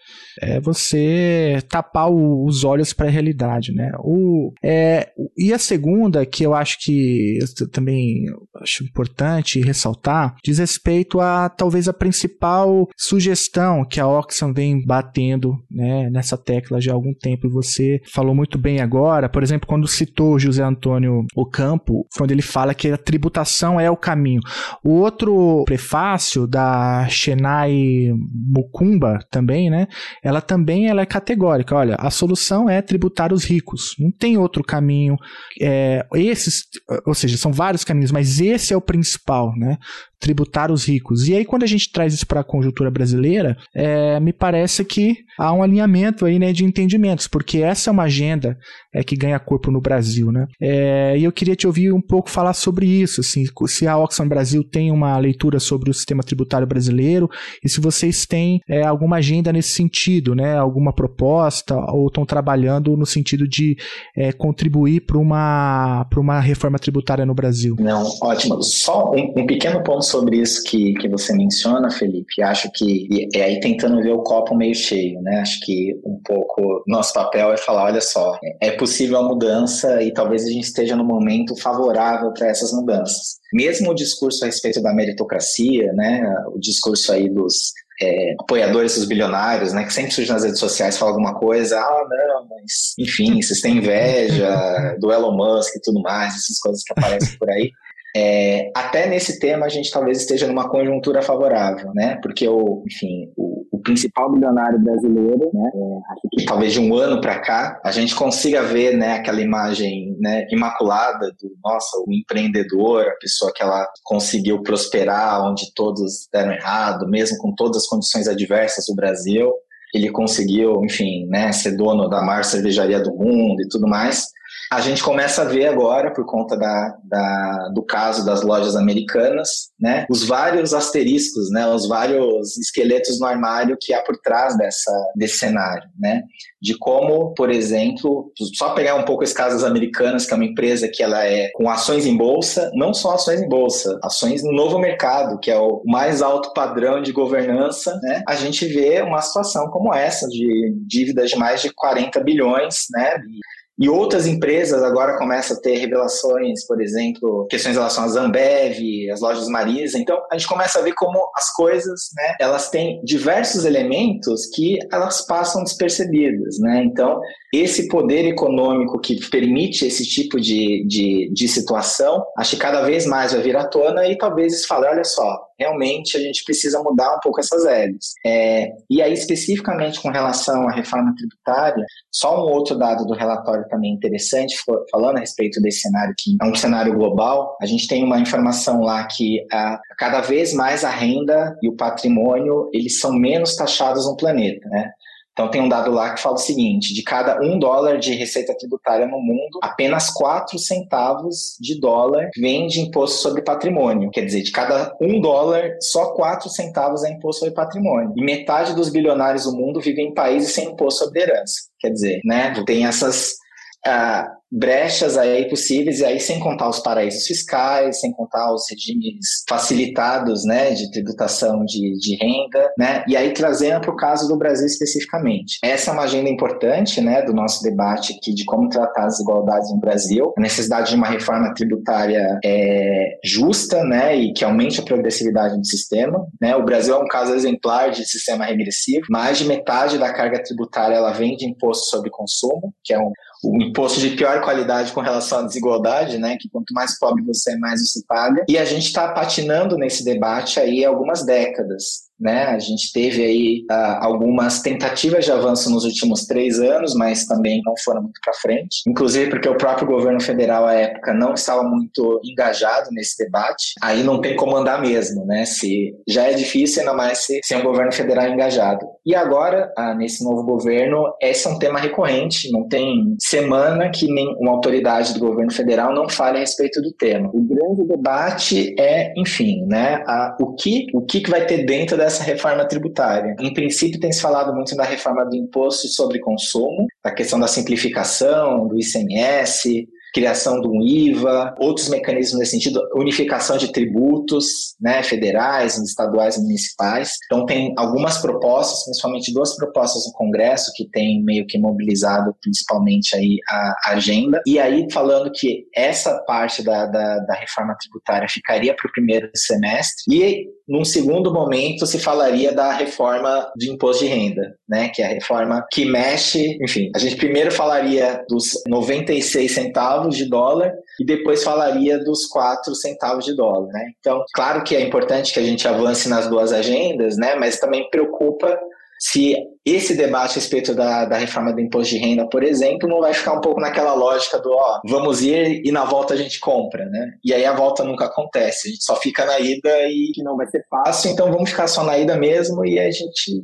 é você tapar o, os olhos para a realidade, né? O, é, e a segunda, que eu acho que eu também acho importante ressaltar, diz respeito a talvez a principal sugestão que a Oxfam vem batendo né, nessa tecla já há algum tempo. E você falou muito bem agora, por exemplo, quando citou José Antônio Ocampo, quando ele fala que a tributação é o caminho. O outro prefácio da Chennai Mukumba também, né? ela também ela é categórica. Olha, a solução é tributar os ricos. Não tem outro caminho. É, esses, ou seja, são vários caminhos, mas esse é o principal, né? Tributar os ricos. E aí, quando a gente traz isso para a conjuntura brasileira, é, me parece que há um alinhamento aí, né, de entendimentos, porque essa é uma agenda é, que ganha corpo no Brasil, né? É, e eu queria te ouvir um pouco falar sobre isso, assim, se a Oxfam Brasil tem uma leitura sobre o sistema tributário brasileiro e se vocês têm é, alguma agenda nesse sentido, né? Alguma proposta ou estão trabalhando no sentido de é, contribuir para uma, uma reforma tributária no Brasil? Não, ótimo. Só um, um pequeno ponto sobre isso que, que você menciona, Felipe. Acho que é aí tentando ver o copo meio cheio, né? Acho que um pouco nosso papel é falar, olha só, é possível a mudança e talvez a gente esteja no momento favorável para essas mudanças. Mesmo o discurso a respeito da meritocracia, né? O discurso aí dos é, apoiadores dos bilionários, né, que sempre surge nas redes sociais fala alguma coisa, ah, não, mas enfim, vocês têm inveja do Elon Musk e tudo mais, essas coisas que aparecem por aí. É, até nesse tema a gente talvez esteja numa conjuntura favorável, né? Porque o, enfim, o, o principal bilionário brasileiro, né? É, que talvez de um ano para cá a gente consiga ver, né? Aquela imagem, né? Imaculada do nossa, o empreendedor, a pessoa que ela conseguiu prosperar onde todos deram errado, mesmo com todas as condições adversas do Brasil, ele conseguiu, enfim, né? Ser dono da maior cervejaria do mundo e tudo mais. A gente começa a ver agora, por conta da, da, do caso das lojas americanas, né, os vários asteriscos, né, os vários esqueletos no armário que há por trás dessa, desse cenário, né, de como, por exemplo, só pegar um pouco as casas americanas, que é uma empresa que ela é com ações em bolsa, não só ações em bolsa, ações no novo mercado, que é o mais alto padrão de governança, né, a gente vê uma situação como essa de dívidas de mais de 40 bilhões, né, e outras empresas agora começam a ter revelações, por exemplo, questões em relação à Zambev, as lojas Marisa. Então, a gente começa a ver como as coisas, né, elas têm diversos elementos que elas passam despercebidas, né? Então, esse poder econômico que permite esse tipo de, de, de situação, acho que cada vez mais vai vir à tona e talvez eles falem, olha só, realmente a gente precisa mudar um pouco essas regras. É, e aí, especificamente com relação à reforma tributária, só um outro dado do relatório também interessante, falando a respeito desse cenário que é um cenário global, a gente tem uma informação lá que a, cada vez mais a renda e o patrimônio, eles são menos taxados no planeta, né? Então tem um dado lá que fala o seguinte: de cada um dólar de receita tributária no mundo, apenas quatro centavos de dólar vem de imposto sobre patrimônio. Quer dizer, de cada um dólar, só quatro centavos é imposto sobre patrimônio. E metade dos bilionários do mundo vivem em países sem imposto sobre herança. Quer dizer, né? Tem essas uh, brechas aí possíveis, e aí sem contar os paraísos fiscais, sem contar os regimes facilitados né, de tributação de, de renda, né, e aí trazendo para o caso do Brasil especificamente. Essa é uma agenda importante né, do nosso debate aqui de como tratar as desigualdades no Brasil, a necessidade de uma reforma tributária é, justa né, e que aumente a progressividade do sistema. Né. O Brasil é um caso exemplar de sistema regressivo, mais de metade da carga tributária ela vem de imposto sobre consumo, que é um, um imposto de pior qualidade com relação à desigualdade, né? Que quanto mais pobre você é, mais você paga. E a gente está patinando nesse debate aí há algumas décadas né? A gente teve aí uh, algumas tentativas de avanço nos últimos três anos, mas também não foram muito para frente. Inclusive porque o próprio governo federal à época não estava muito engajado nesse debate. Aí não tem como andar mesmo, né? Se já é difícil, ainda mais se, se é um governo federal engajado. E agora, uh, nesse novo governo, esse é um tema recorrente. Não tem semana que nem uma autoridade do governo federal não fale a respeito do tema. O grande debate é, enfim, né? O que o que vai ter dentro dessa dessa reforma tributária. Em princípio, tem se falado muito da reforma do imposto sobre consumo, a questão da simplificação, do ICMS, criação de um IVA, outros mecanismos nesse sentido, unificação de tributos né, federais, estaduais e municipais. Então, tem algumas propostas, principalmente duas propostas no Congresso, que tem meio que mobilizado principalmente aí a agenda. E aí, falando que essa parte da, da, da reforma tributária ficaria para o primeiro semestre, e num segundo momento se falaria da reforma de imposto de renda, né, que é a reforma que mexe, enfim, a gente primeiro falaria dos 96 centavos centavos de dólar e depois falaria dos 4 centavos de dólar, né? Então, claro que é importante que a gente avance nas duas agendas, né? Mas também preocupa se esse debate a respeito da, da reforma do imposto de renda, por exemplo, não vai ficar um pouco naquela lógica do ó, vamos ir e na volta a gente compra, né? E aí a volta nunca acontece, a gente só fica na ida e não vai ser fácil, então vamos ficar só na ida mesmo e a gente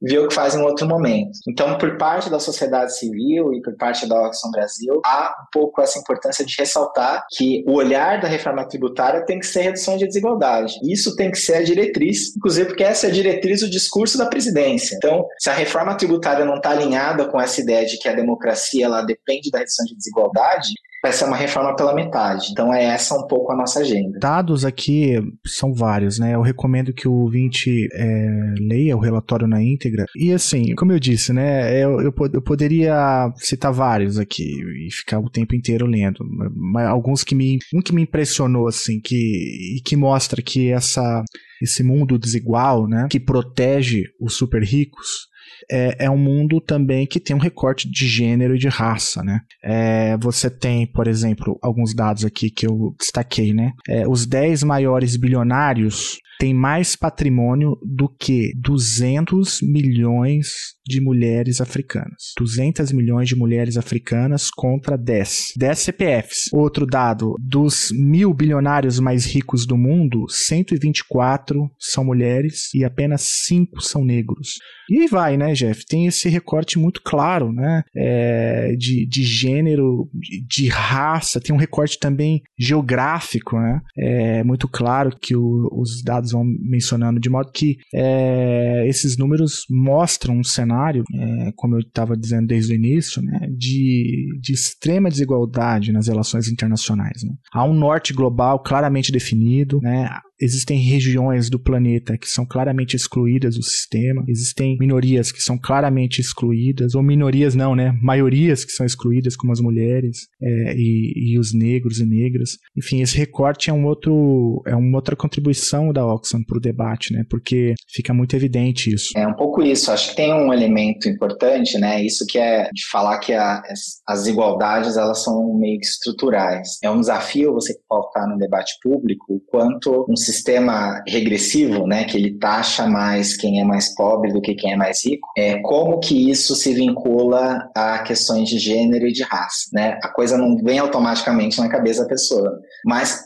ver o que faz em outro momento. Então, por parte da sociedade civil e por parte da Oxfam Brasil, há um pouco essa importância de ressaltar que o olhar da reforma tributária tem que ser redução de desigualdade. Isso tem que ser a diretriz, inclusive porque essa é a diretriz do discurso da presidência. Então, se a reforma tributária não está alinhada com essa ideia de que a democracia ela depende da redução de desigualdade, vai uma reforma pela metade. Então é essa um pouco a nossa agenda. Dados aqui são vários, né? Eu recomendo que o ouvinte é, leia o relatório na íntegra. E assim, como eu disse, né? Eu, eu, eu, poderia citar vários aqui e ficar o tempo inteiro lendo. Mas alguns que me. Um que me impressionou, assim, que, e que mostra que essa, esse mundo desigual, né? Que protege os super ricos é, é um mundo também que tem um recorte de gênero e de raça, né? É, você tem, por exemplo, alguns dados aqui que eu destaquei, né? É, os 10 maiores bilionários tem mais patrimônio do que 200 milhões de mulheres africanas. 200 milhões de mulheres africanas contra 10. 10 CPFs. Outro dado, dos mil bilionários mais ricos do mundo, 124 são mulheres e apenas 5 são negros. E aí vai, né, Jeff? Tem esse recorte muito claro, né? É, de, de gênero, de raça, tem um recorte também geográfico, né? É muito claro que o, os dados vão mencionando, de modo que é, esses números mostram um cenário, é, como eu estava dizendo desde o início, né, de, de extrema desigualdade nas relações internacionais. Né? Há um norte global claramente definido, né? Existem regiões do planeta que são claramente excluídas do sistema, existem minorias que são claramente excluídas, ou minorias não, né? Maiorias que são excluídas, como as mulheres é, e, e, os negros e negras. Enfim, esse recorte é um outro, é uma outra contribuição da Oxfam para o debate, né? Porque fica muito evidente isso. É um pouco isso. Acho que tem um elemento importante, né? Isso que é de falar que a, as desigualdades elas são meio que estruturais. É um desafio você pautar no debate público o quanto um sistema regressivo, né, que ele taxa mais quem é mais pobre do que quem é mais rico, é como que isso se vincula a questões de gênero e de raça, né? A coisa não vem automaticamente na cabeça da pessoa, mas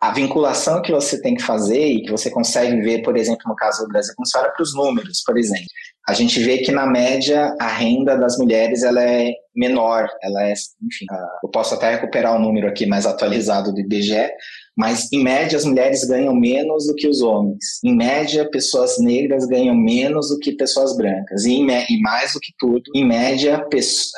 a vinculação que você tem que fazer e que você consegue ver, por exemplo, no caso do Brasil, quando você olha para os números, por exemplo, a gente vê que na média a renda das mulheres ela é menor, ela é, enfim, eu posso até recuperar o número aqui mais atualizado do IBGE, mas, em média, as mulheres ganham menos do que os homens. Em média, pessoas negras ganham menos do que pessoas brancas. E, e mais do que tudo, em média,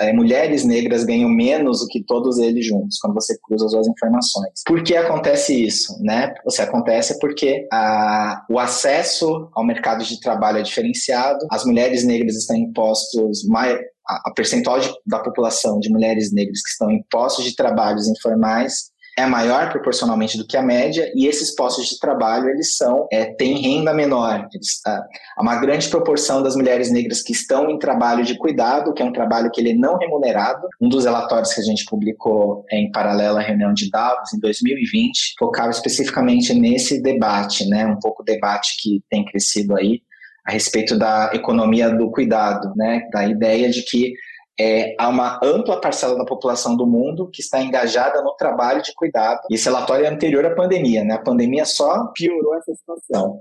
é, mulheres negras ganham menos do que todos eles juntos, quando você cruza as duas informações. Por que acontece isso? Né? Você acontece porque a, o acesso ao mercado de trabalho é diferenciado, as mulheres negras estão impostos mais, a percentual de, da população de mulheres negras que estão em postos de trabalhos informais é maior proporcionalmente do que a média e esses postos de trabalho eles são é, têm renda menor. Eles, há uma grande proporção das mulheres negras que estão em trabalho de cuidado, que é um trabalho que ele é não remunerado. Um dos relatórios que a gente publicou é, em paralelo à reunião de Davos em 2020 focava especificamente nesse debate, né? Um pouco debate que tem crescido aí a respeito da economia do cuidado, né? Da ideia de que é, há uma ampla parcela da população do mundo que está engajada no trabalho de cuidado. Esse relatório é anterior à pandemia, né? A pandemia só piorou essa situação.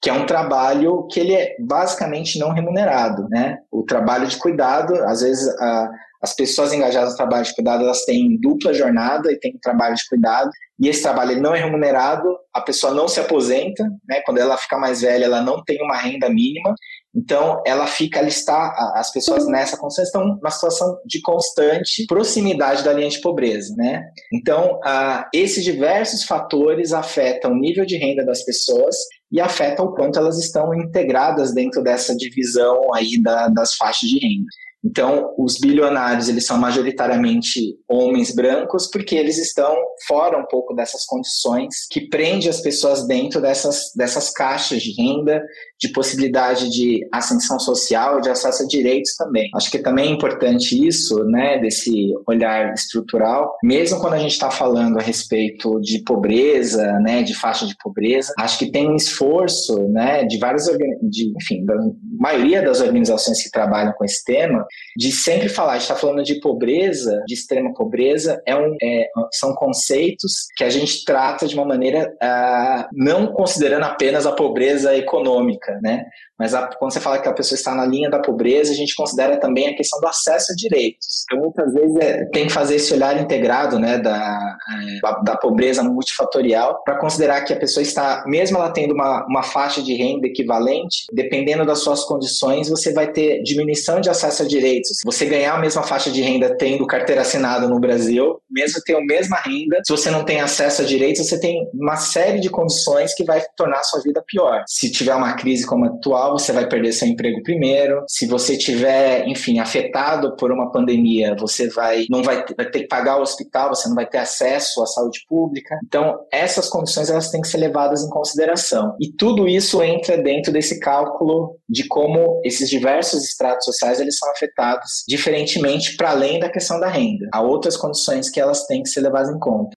Que é um trabalho que ele é basicamente não remunerado, né? O trabalho de cuidado, às vezes a, as pessoas engajadas no trabalho de cuidado, elas têm dupla jornada e têm trabalho de cuidado, e esse trabalho ele não é remunerado, a pessoa não se aposenta, né? Quando ela fica mais velha, ela não tem uma renda mínima, então, ela fica ali está as pessoas nessa condição estão numa situação de constante proximidade da linha de pobreza, né? Então, esses diversos fatores afetam o nível de renda das pessoas e afetam o quanto elas estão integradas dentro dessa divisão aí da, das faixas de renda. Então, os bilionários, eles são majoritariamente homens brancos, porque eles estão fora um pouco dessas condições que prende as pessoas dentro dessas, dessas caixas de renda, de possibilidade de ascensão social, de acesso a direitos também. Acho que também é importante isso, né, desse olhar estrutural, mesmo quando a gente está falando a respeito de pobreza, né, de faixa de pobreza, acho que tem um esforço, né, de várias, de, enfim, da maioria das organizações que trabalham com esse tema, de sempre falar, a gente está falando de pobreza, de extrema pobreza, é um, é, são conceitos que a gente trata de uma maneira uh, não considerando apenas a pobreza econômica, né? Mas a, quando você fala que a pessoa está na linha da pobreza, a gente considera também a questão do acesso a direitos. Então, muitas vezes é, tem que fazer esse olhar integrado, né, da, é, da pobreza multifatorial, para considerar que a pessoa está, mesmo ela tendo uma, uma faixa de renda equivalente, dependendo das suas condições, você vai ter diminuição de acesso a direitos. Você ganhar a mesma faixa de renda tendo carteira assinada no Brasil, mesmo tendo a mesma renda, se você não tem acesso a direitos, você tem uma série de condições que vai tornar a sua vida pior. Se tiver uma crise como a atual, você vai perder seu emprego primeiro. Se você tiver, enfim, afetado por uma pandemia, você vai não vai, vai ter que pagar o hospital, você não vai ter acesso à saúde pública. Então, essas condições elas têm que ser levadas em consideração. E tudo isso entra dentro desse cálculo de como esses diversos estratos sociais eles são afetados diferentemente para além da questão da renda. Há outras condições que elas têm que ser levadas em conta.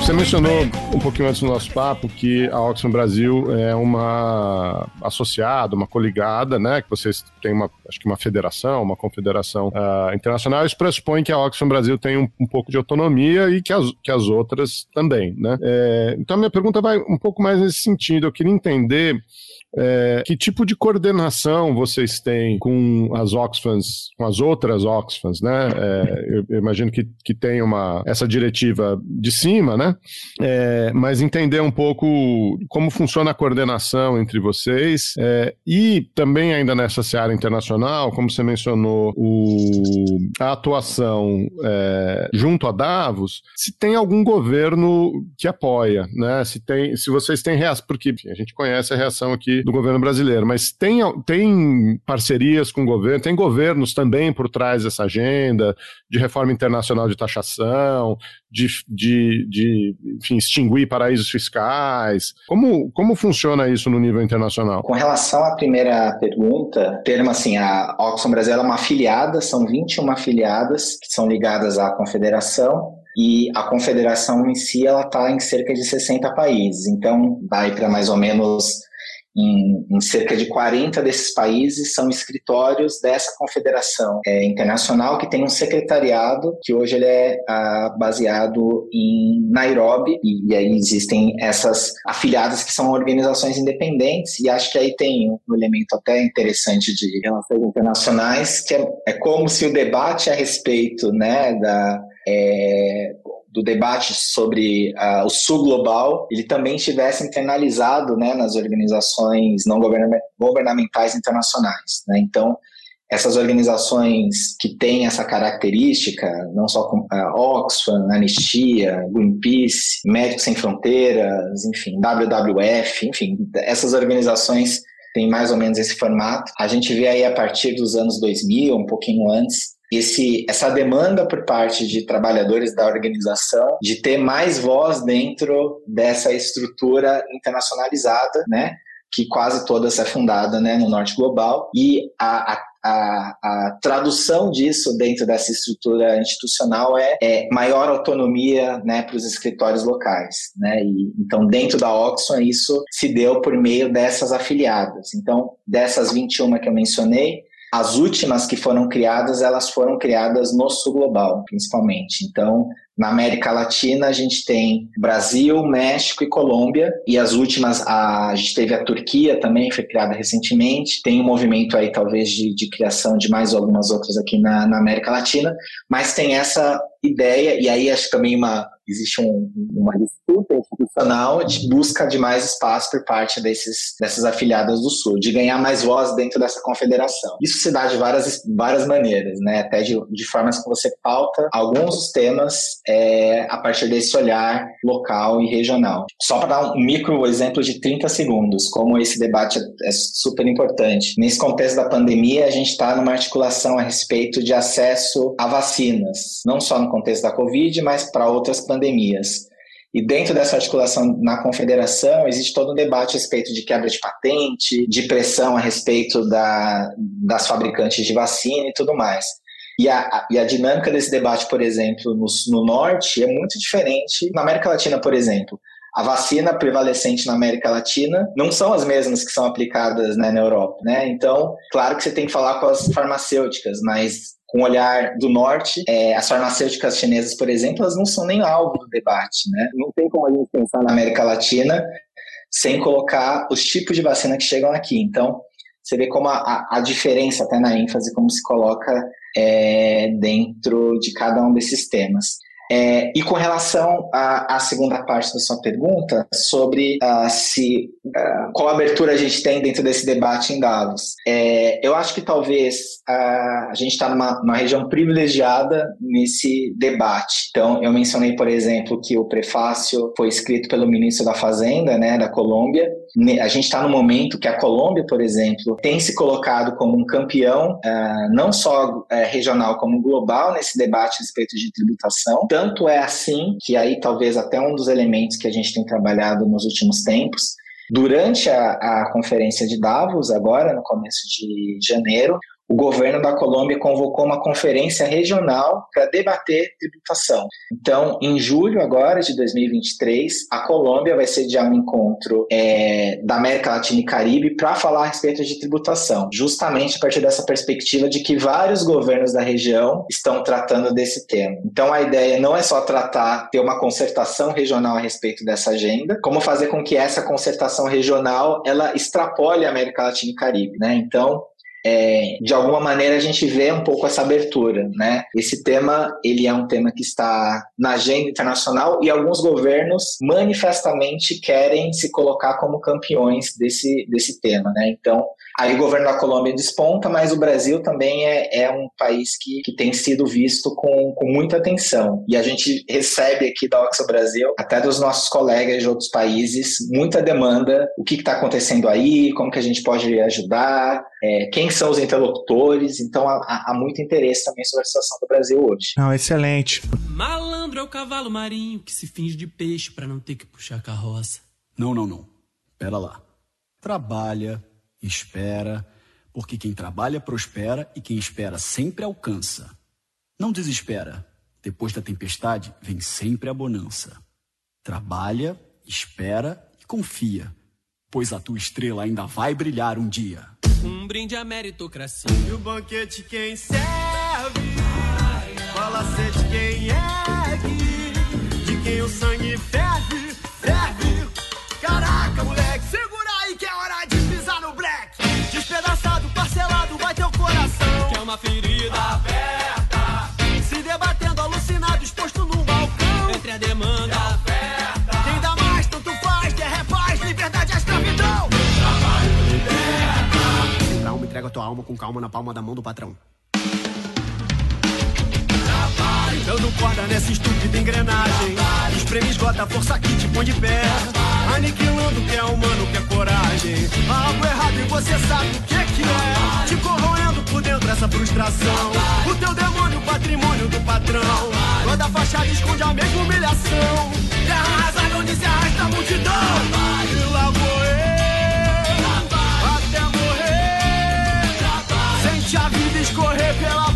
Você mencionou um pouquinho antes do nosso papo que a Oxfam Brasil é uma associada, uma coligada, né? Que vocês têm uma, acho que uma federação, uma confederação uh, internacional. Isso pressupõe que a Oxfam Brasil tem um, um, pouco de autonomia e que as, que as outras também, né? É, então, a minha pergunta vai um pouco mais nesse sentido. Eu queria entender é, que tipo de coordenação vocês têm com as Oxfams, com as outras Oxfams, né? É, eu, eu, imagino que, que tem uma, essa diretiva de cima, né? É, mas entender um pouco como funciona a coordenação entre vocês é, e também ainda nessa seara internacional, como você mencionou, o, a atuação é, junto a Davos, se tem algum governo que apoia, né? Se tem, se vocês têm reação, porque a gente conhece a reação aqui do governo brasileiro, mas tem, tem parcerias com o governo, tem governos também por trás dessa agenda de reforma internacional de taxação, de, de, de enfim, extinguir paraísos fiscais. Como, como funciona isso no nível internacional? Com relação à primeira pergunta, termo assim, a Oxfam Brasil é uma afiliada, são 21 afiliadas que são ligadas à confederação, e a confederação em si ela está em cerca de 60 países, então vai para mais ou menos em, em, cerca de 40 desses países são escritórios dessa confederação é, internacional que tem um secretariado que hoje ele é ah, baseado em Nairobi e, e, aí existem essas afiliadas que são organizações independentes e acho que aí tem um elemento até interessante de relações internacionais que é, é como se o debate a respeito né, da é, do debate sobre uh, o sul global, ele também estivesse internalizado né, nas organizações não governamentais internacionais. Né? Então, essas organizações que têm essa característica, não só com a Oxfam, Anistia, Greenpeace, Médicos Sem Fronteiras, enfim, WWF, enfim, essas organizações têm mais ou menos esse formato. A gente vê aí a partir dos anos 2000, um pouquinho antes, esse, essa demanda por parte de trabalhadores da organização de ter mais voz dentro dessa estrutura internacionalizada, né? que quase toda é fundada né, no norte global, e a, a a, a, tradução disso dentro dessa estrutura institucional é, é maior autonomia né, para os escritórios locais. Né? E, então, dentro da Oxfam, isso se deu por meio dessas afiliadas. Então, dessas 21 que eu mencionei, as últimas que foram criadas, elas foram criadas no sul global, principalmente. Então, na América Latina, a gente tem Brasil, México e Colômbia. E as últimas, a, a gente teve a Turquia também, foi criada recentemente. Tem um movimento aí, talvez, de, de criação de mais algumas outras aqui na, na América Latina. Mas tem essa ideia, e aí acho também uma, existe um, uma disputa institucional de busca de mais espaço por parte desses, dessas afiliadas do Sul, de ganhar mais voz dentro dessa confederação. Isso se dá de várias, várias maneiras, né? até de, de formas que você pauta alguns temas é, a partir desse olhar local e regional. Só para dar um micro exemplo de 30 segundos, como esse debate é, é super importante. Nesse contexto da pandemia, a gente está numa articulação a respeito de acesso a vacinas, não só no contexto da Covid, mas para outras pandemias. E dentro dessa articulação na confederação, existe todo um debate a respeito de quebra de patente, de pressão a respeito da, das fabricantes de vacina e tudo mais. E a, e a dinâmica desse debate, por exemplo, no, no norte é muito diferente. Na América Latina, por exemplo, a vacina prevalecente na América Latina não são as mesmas que são aplicadas né, na Europa, né? Então, claro que você tem que falar com as farmacêuticas, mas com o olhar do norte, é, as farmacêuticas chinesas, por exemplo, elas não são nem alvo do debate, né? Não tem como a gente pensar na América Latina sem colocar os tipos de vacina que chegam aqui. Então, você vê como a, a diferença, até na ênfase, como se coloca é, dentro de cada um desses temas. É, e com relação à, à, segunda parte da sua pergunta, sobre uh, se uh, qual abertura a gente tem dentro desse debate em Davos, é, eu acho que talvez uh, a gente está numa, numa, região privilegiada nesse debate. Então, eu mencionei, por exemplo, que o prefácio foi escrito pelo ministro da Fazenda, né, da Colômbia. A gente está no momento que a Colômbia, por exemplo, tem se colocado como um campeão, não só regional como global nesse debate a respeito de tributação. Tanto é assim que aí talvez até um dos elementos que a gente tem trabalhado nos últimos tempos, durante a, a conferência de Davos, agora no começo de janeiro, o governo da Colômbia convocou uma conferência regional para debater tributação. Então, em julho agora de 2023, a Colômbia vai sediar um encontro é, da América Latina e Caribe para falar a respeito de tributação, justamente a partir dessa perspectiva de que vários governos da região estão tratando desse tema. Então, a ideia não é só tratar, ter uma concertação regional a respeito dessa agenda, como fazer com que essa concertação regional ela extrapole a América Latina e Caribe, né? Então, é, de alguma maneira a gente vê um pouco essa abertura, né? Esse tema ele é um tema que está na agenda internacional e alguns governos manifestamente querem se colocar como campeões desse, desse tema, né? Então Aí o governo da Colômbia desponta, mas o Brasil também é, é um país que, que tem sido visto com, com muita atenção. E a gente recebe aqui da Oxa Brasil, até dos nossos colegas de outros países, muita demanda. O que está acontecendo aí, como que a gente pode ajudar, é, quem são os interlocutores. Então há, há muito interesse também sobre a situação do Brasil hoje. Não, excelente. Malandro é o cavalo marinho que se finge de peixe para não ter que puxar carroça. Não, não, não. Pera lá. Trabalha Espera, porque quem trabalha prospera e quem espera sempre alcança. Não desespera. Depois da tempestade vem sempre a bonança. Trabalha, espera e confia, pois a tua estrela ainda vai brilhar um dia. Um brinde à meritocracia. E o banquete quem serve, fala de quem ergue, de quem o sangue ferve, ferve. Caraca, uma ferida aberta. Se debatendo, alucinado, exposto num balcão. Entre a demanda oferta. Quem dá mais, tanto faz, quer é paz, liberdade é escravidão. Trabalho liberta. Então, me entrega tua alma com calma na palma da mão do patrão. Dando corda nessa estúpida engrenagem. Espreme, esgota a força que te põe de pé. Aniquilando o que é humano, o que é coragem. Há algo errado e você sabe o que é que é. Te corroendo por dentro essa frustração. O teu demônio, patrimônio do patrão. Toda fachada esconde a mesma humilhação. Terra arrasada onde se arrasta a multidão. E lá vou eu. Até morrer. Sente a vida escorrer pela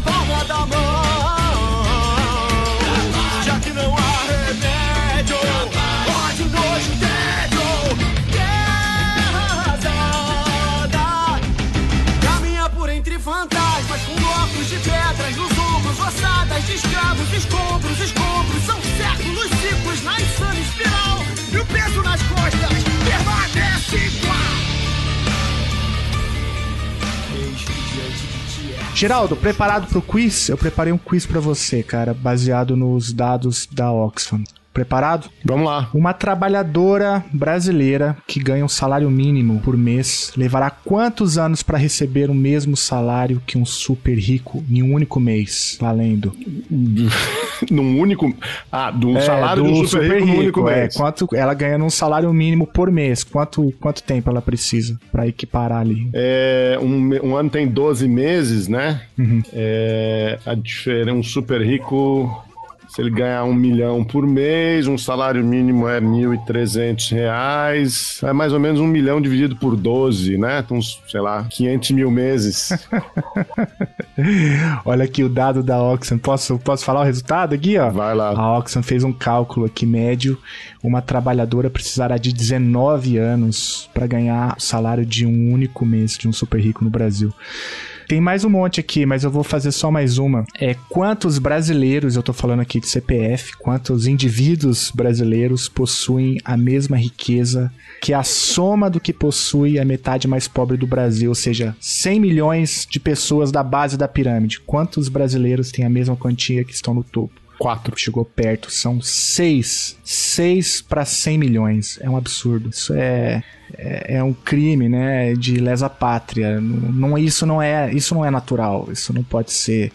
Geraldo, preparado para o quiz? Eu preparei um quiz para você, cara, baseado nos dados da Oxfam. Preparado? Vamos lá. Uma trabalhadora brasileira que ganha um salário mínimo por mês levará quantos anos para receber o mesmo salário que um super rico em um único mês? Valendo. num único. Ah, do é, salário do, do super, super rico, rico, único é, mês. Quanto ela ganha num salário mínimo por mês? Quanto, quanto tempo ela precisa para equiparar ali? É, um, um ano tem 12 meses, né? Uhum. É, a diferença, um super rico Se ele ganhar um milhão por mês, um salário mínimo é R$ 1.300, é mais ou menos um milhão dividido por 12, né? Então, sei lá, 500 mil meses. Olha aqui o dado da Oxfam. Posso, posso falar o resultado aqui, ó? Vai lá. A Oxfam fez um cálculo aqui médio. Uma trabalhadora precisará de 19 anos para ganhar o salário de um único mês de um super rico no Brasil. Tem mais um monte aqui, mas eu vou fazer só mais uma. É quantos brasileiros, eu tô falando aqui de CPF, quantos indivíduos brasileiros possuem a mesma riqueza que a soma do que possui a metade mais pobre do Brasil, ou seja, 100 milhões de pessoas da base da pirâmide. Quantos brasileiros têm a mesma quantia que estão no topo? Quatro. Chegou perto. São seis. Seis para 100 milhões. É um absurdo. Isso é, é, é um crime, né? De lesa pátria. Não, isso, não é, isso não é natural. Isso não pode ser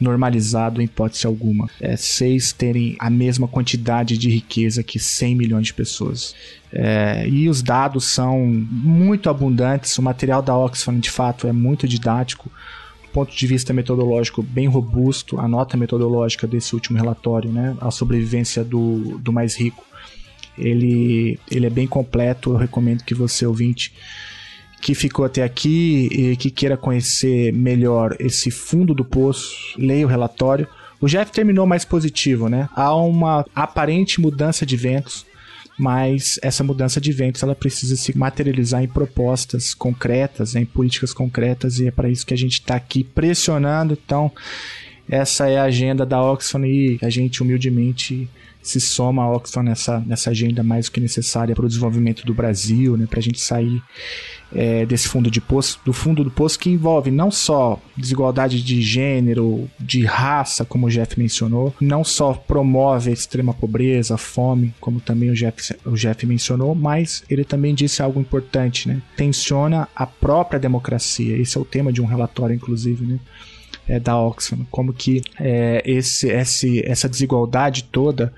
normalizado em hipótese alguma. É seis terem a mesma quantidade de riqueza que 100 milhões de pessoas. É, e os dados são muito abundantes. O material da Oxfam, de fato, é muito didático ponto de vista metodológico bem robusto, a nota metodológica desse último relatório, né, a sobrevivência do, do mais rico, ele, ele é bem completo, eu recomendo que você, ouvinte, que ficou até aqui e que queira conhecer melhor esse fundo do poço, leia o relatório. O Jeff terminou mais positivo, né? Há uma aparente mudança de ventos mas essa mudança de ventos ela precisa se materializar em propostas concretas, em políticas concretas, e é para isso que a gente está aqui pressionando. Então, essa é a agenda da Oxfam e a gente humildemente se soma a Oxfam nessa, nessa agenda mais do que necessária para o desenvolvimento do Brasil, né, para a gente sair é, desse fundo de poço, do fundo do poço que envolve não só desigualdade de gênero, de raça, como o Jeff mencionou, não só promove a extrema pobreza, a fome, como também o Jeff, o Jeff mencionou, mas ele também disse algo importante, né? Tensiona a própria democracia. Esse é o tema de um relatório, inclusive, né? É, da Oxfam, como que é, esse, esse, essa desigualdade toda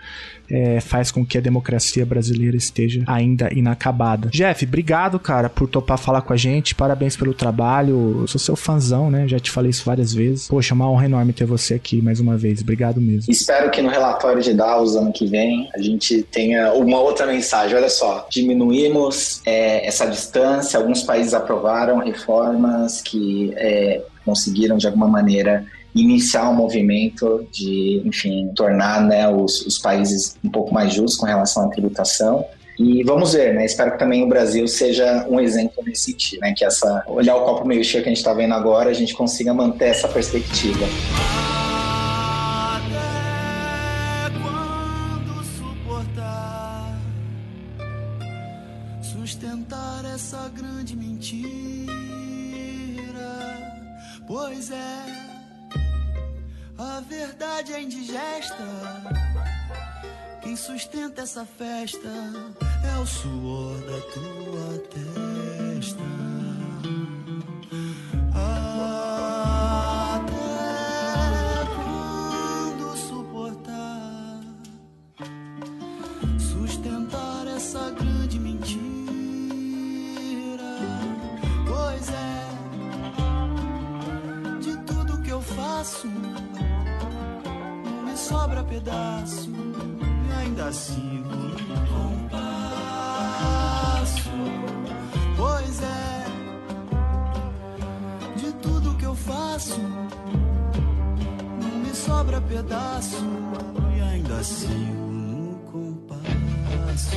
é, faz com que a democracia brasileira esteja ainda inacabada. Jeff, obrigado, cara, por topar falar com a gente. Parabéns pelo trabalho. Eu sou seu fãzão, né? Já te falei isso várias vezes. Poxa, uma honra enorme ter você aqui mais uma vez. Obrigado mesmo. Espero que no relatório de Davos ano que vem a gente tenha uma outra mensagem. Olha só, diminuímos é, essa distância. Alguns países aprovaram reformas que é, conseguiram de alguma maneira iniciar um movimento de, enfim, tornar né, os, os países um pouco mais justos com relação à tributação. E vamos ver, né? Espero que também o Brasil seja um exemplo nesse sentido, né? Que essa olhar o copo meio cheio que a gente está vendo agora, a gente consiga manter essa perspectiva. A verdade é indigesta. Quem sustenta essa festa é o suor da tua testa. Até quando suportar sustentar essa grande mentira? Pois é, de tudo que eu faço sobra pedaço e ainda sigo no compasso. Pois é, de tudo que eu faço, não me sobra pedaço e ainda sigo no compasso.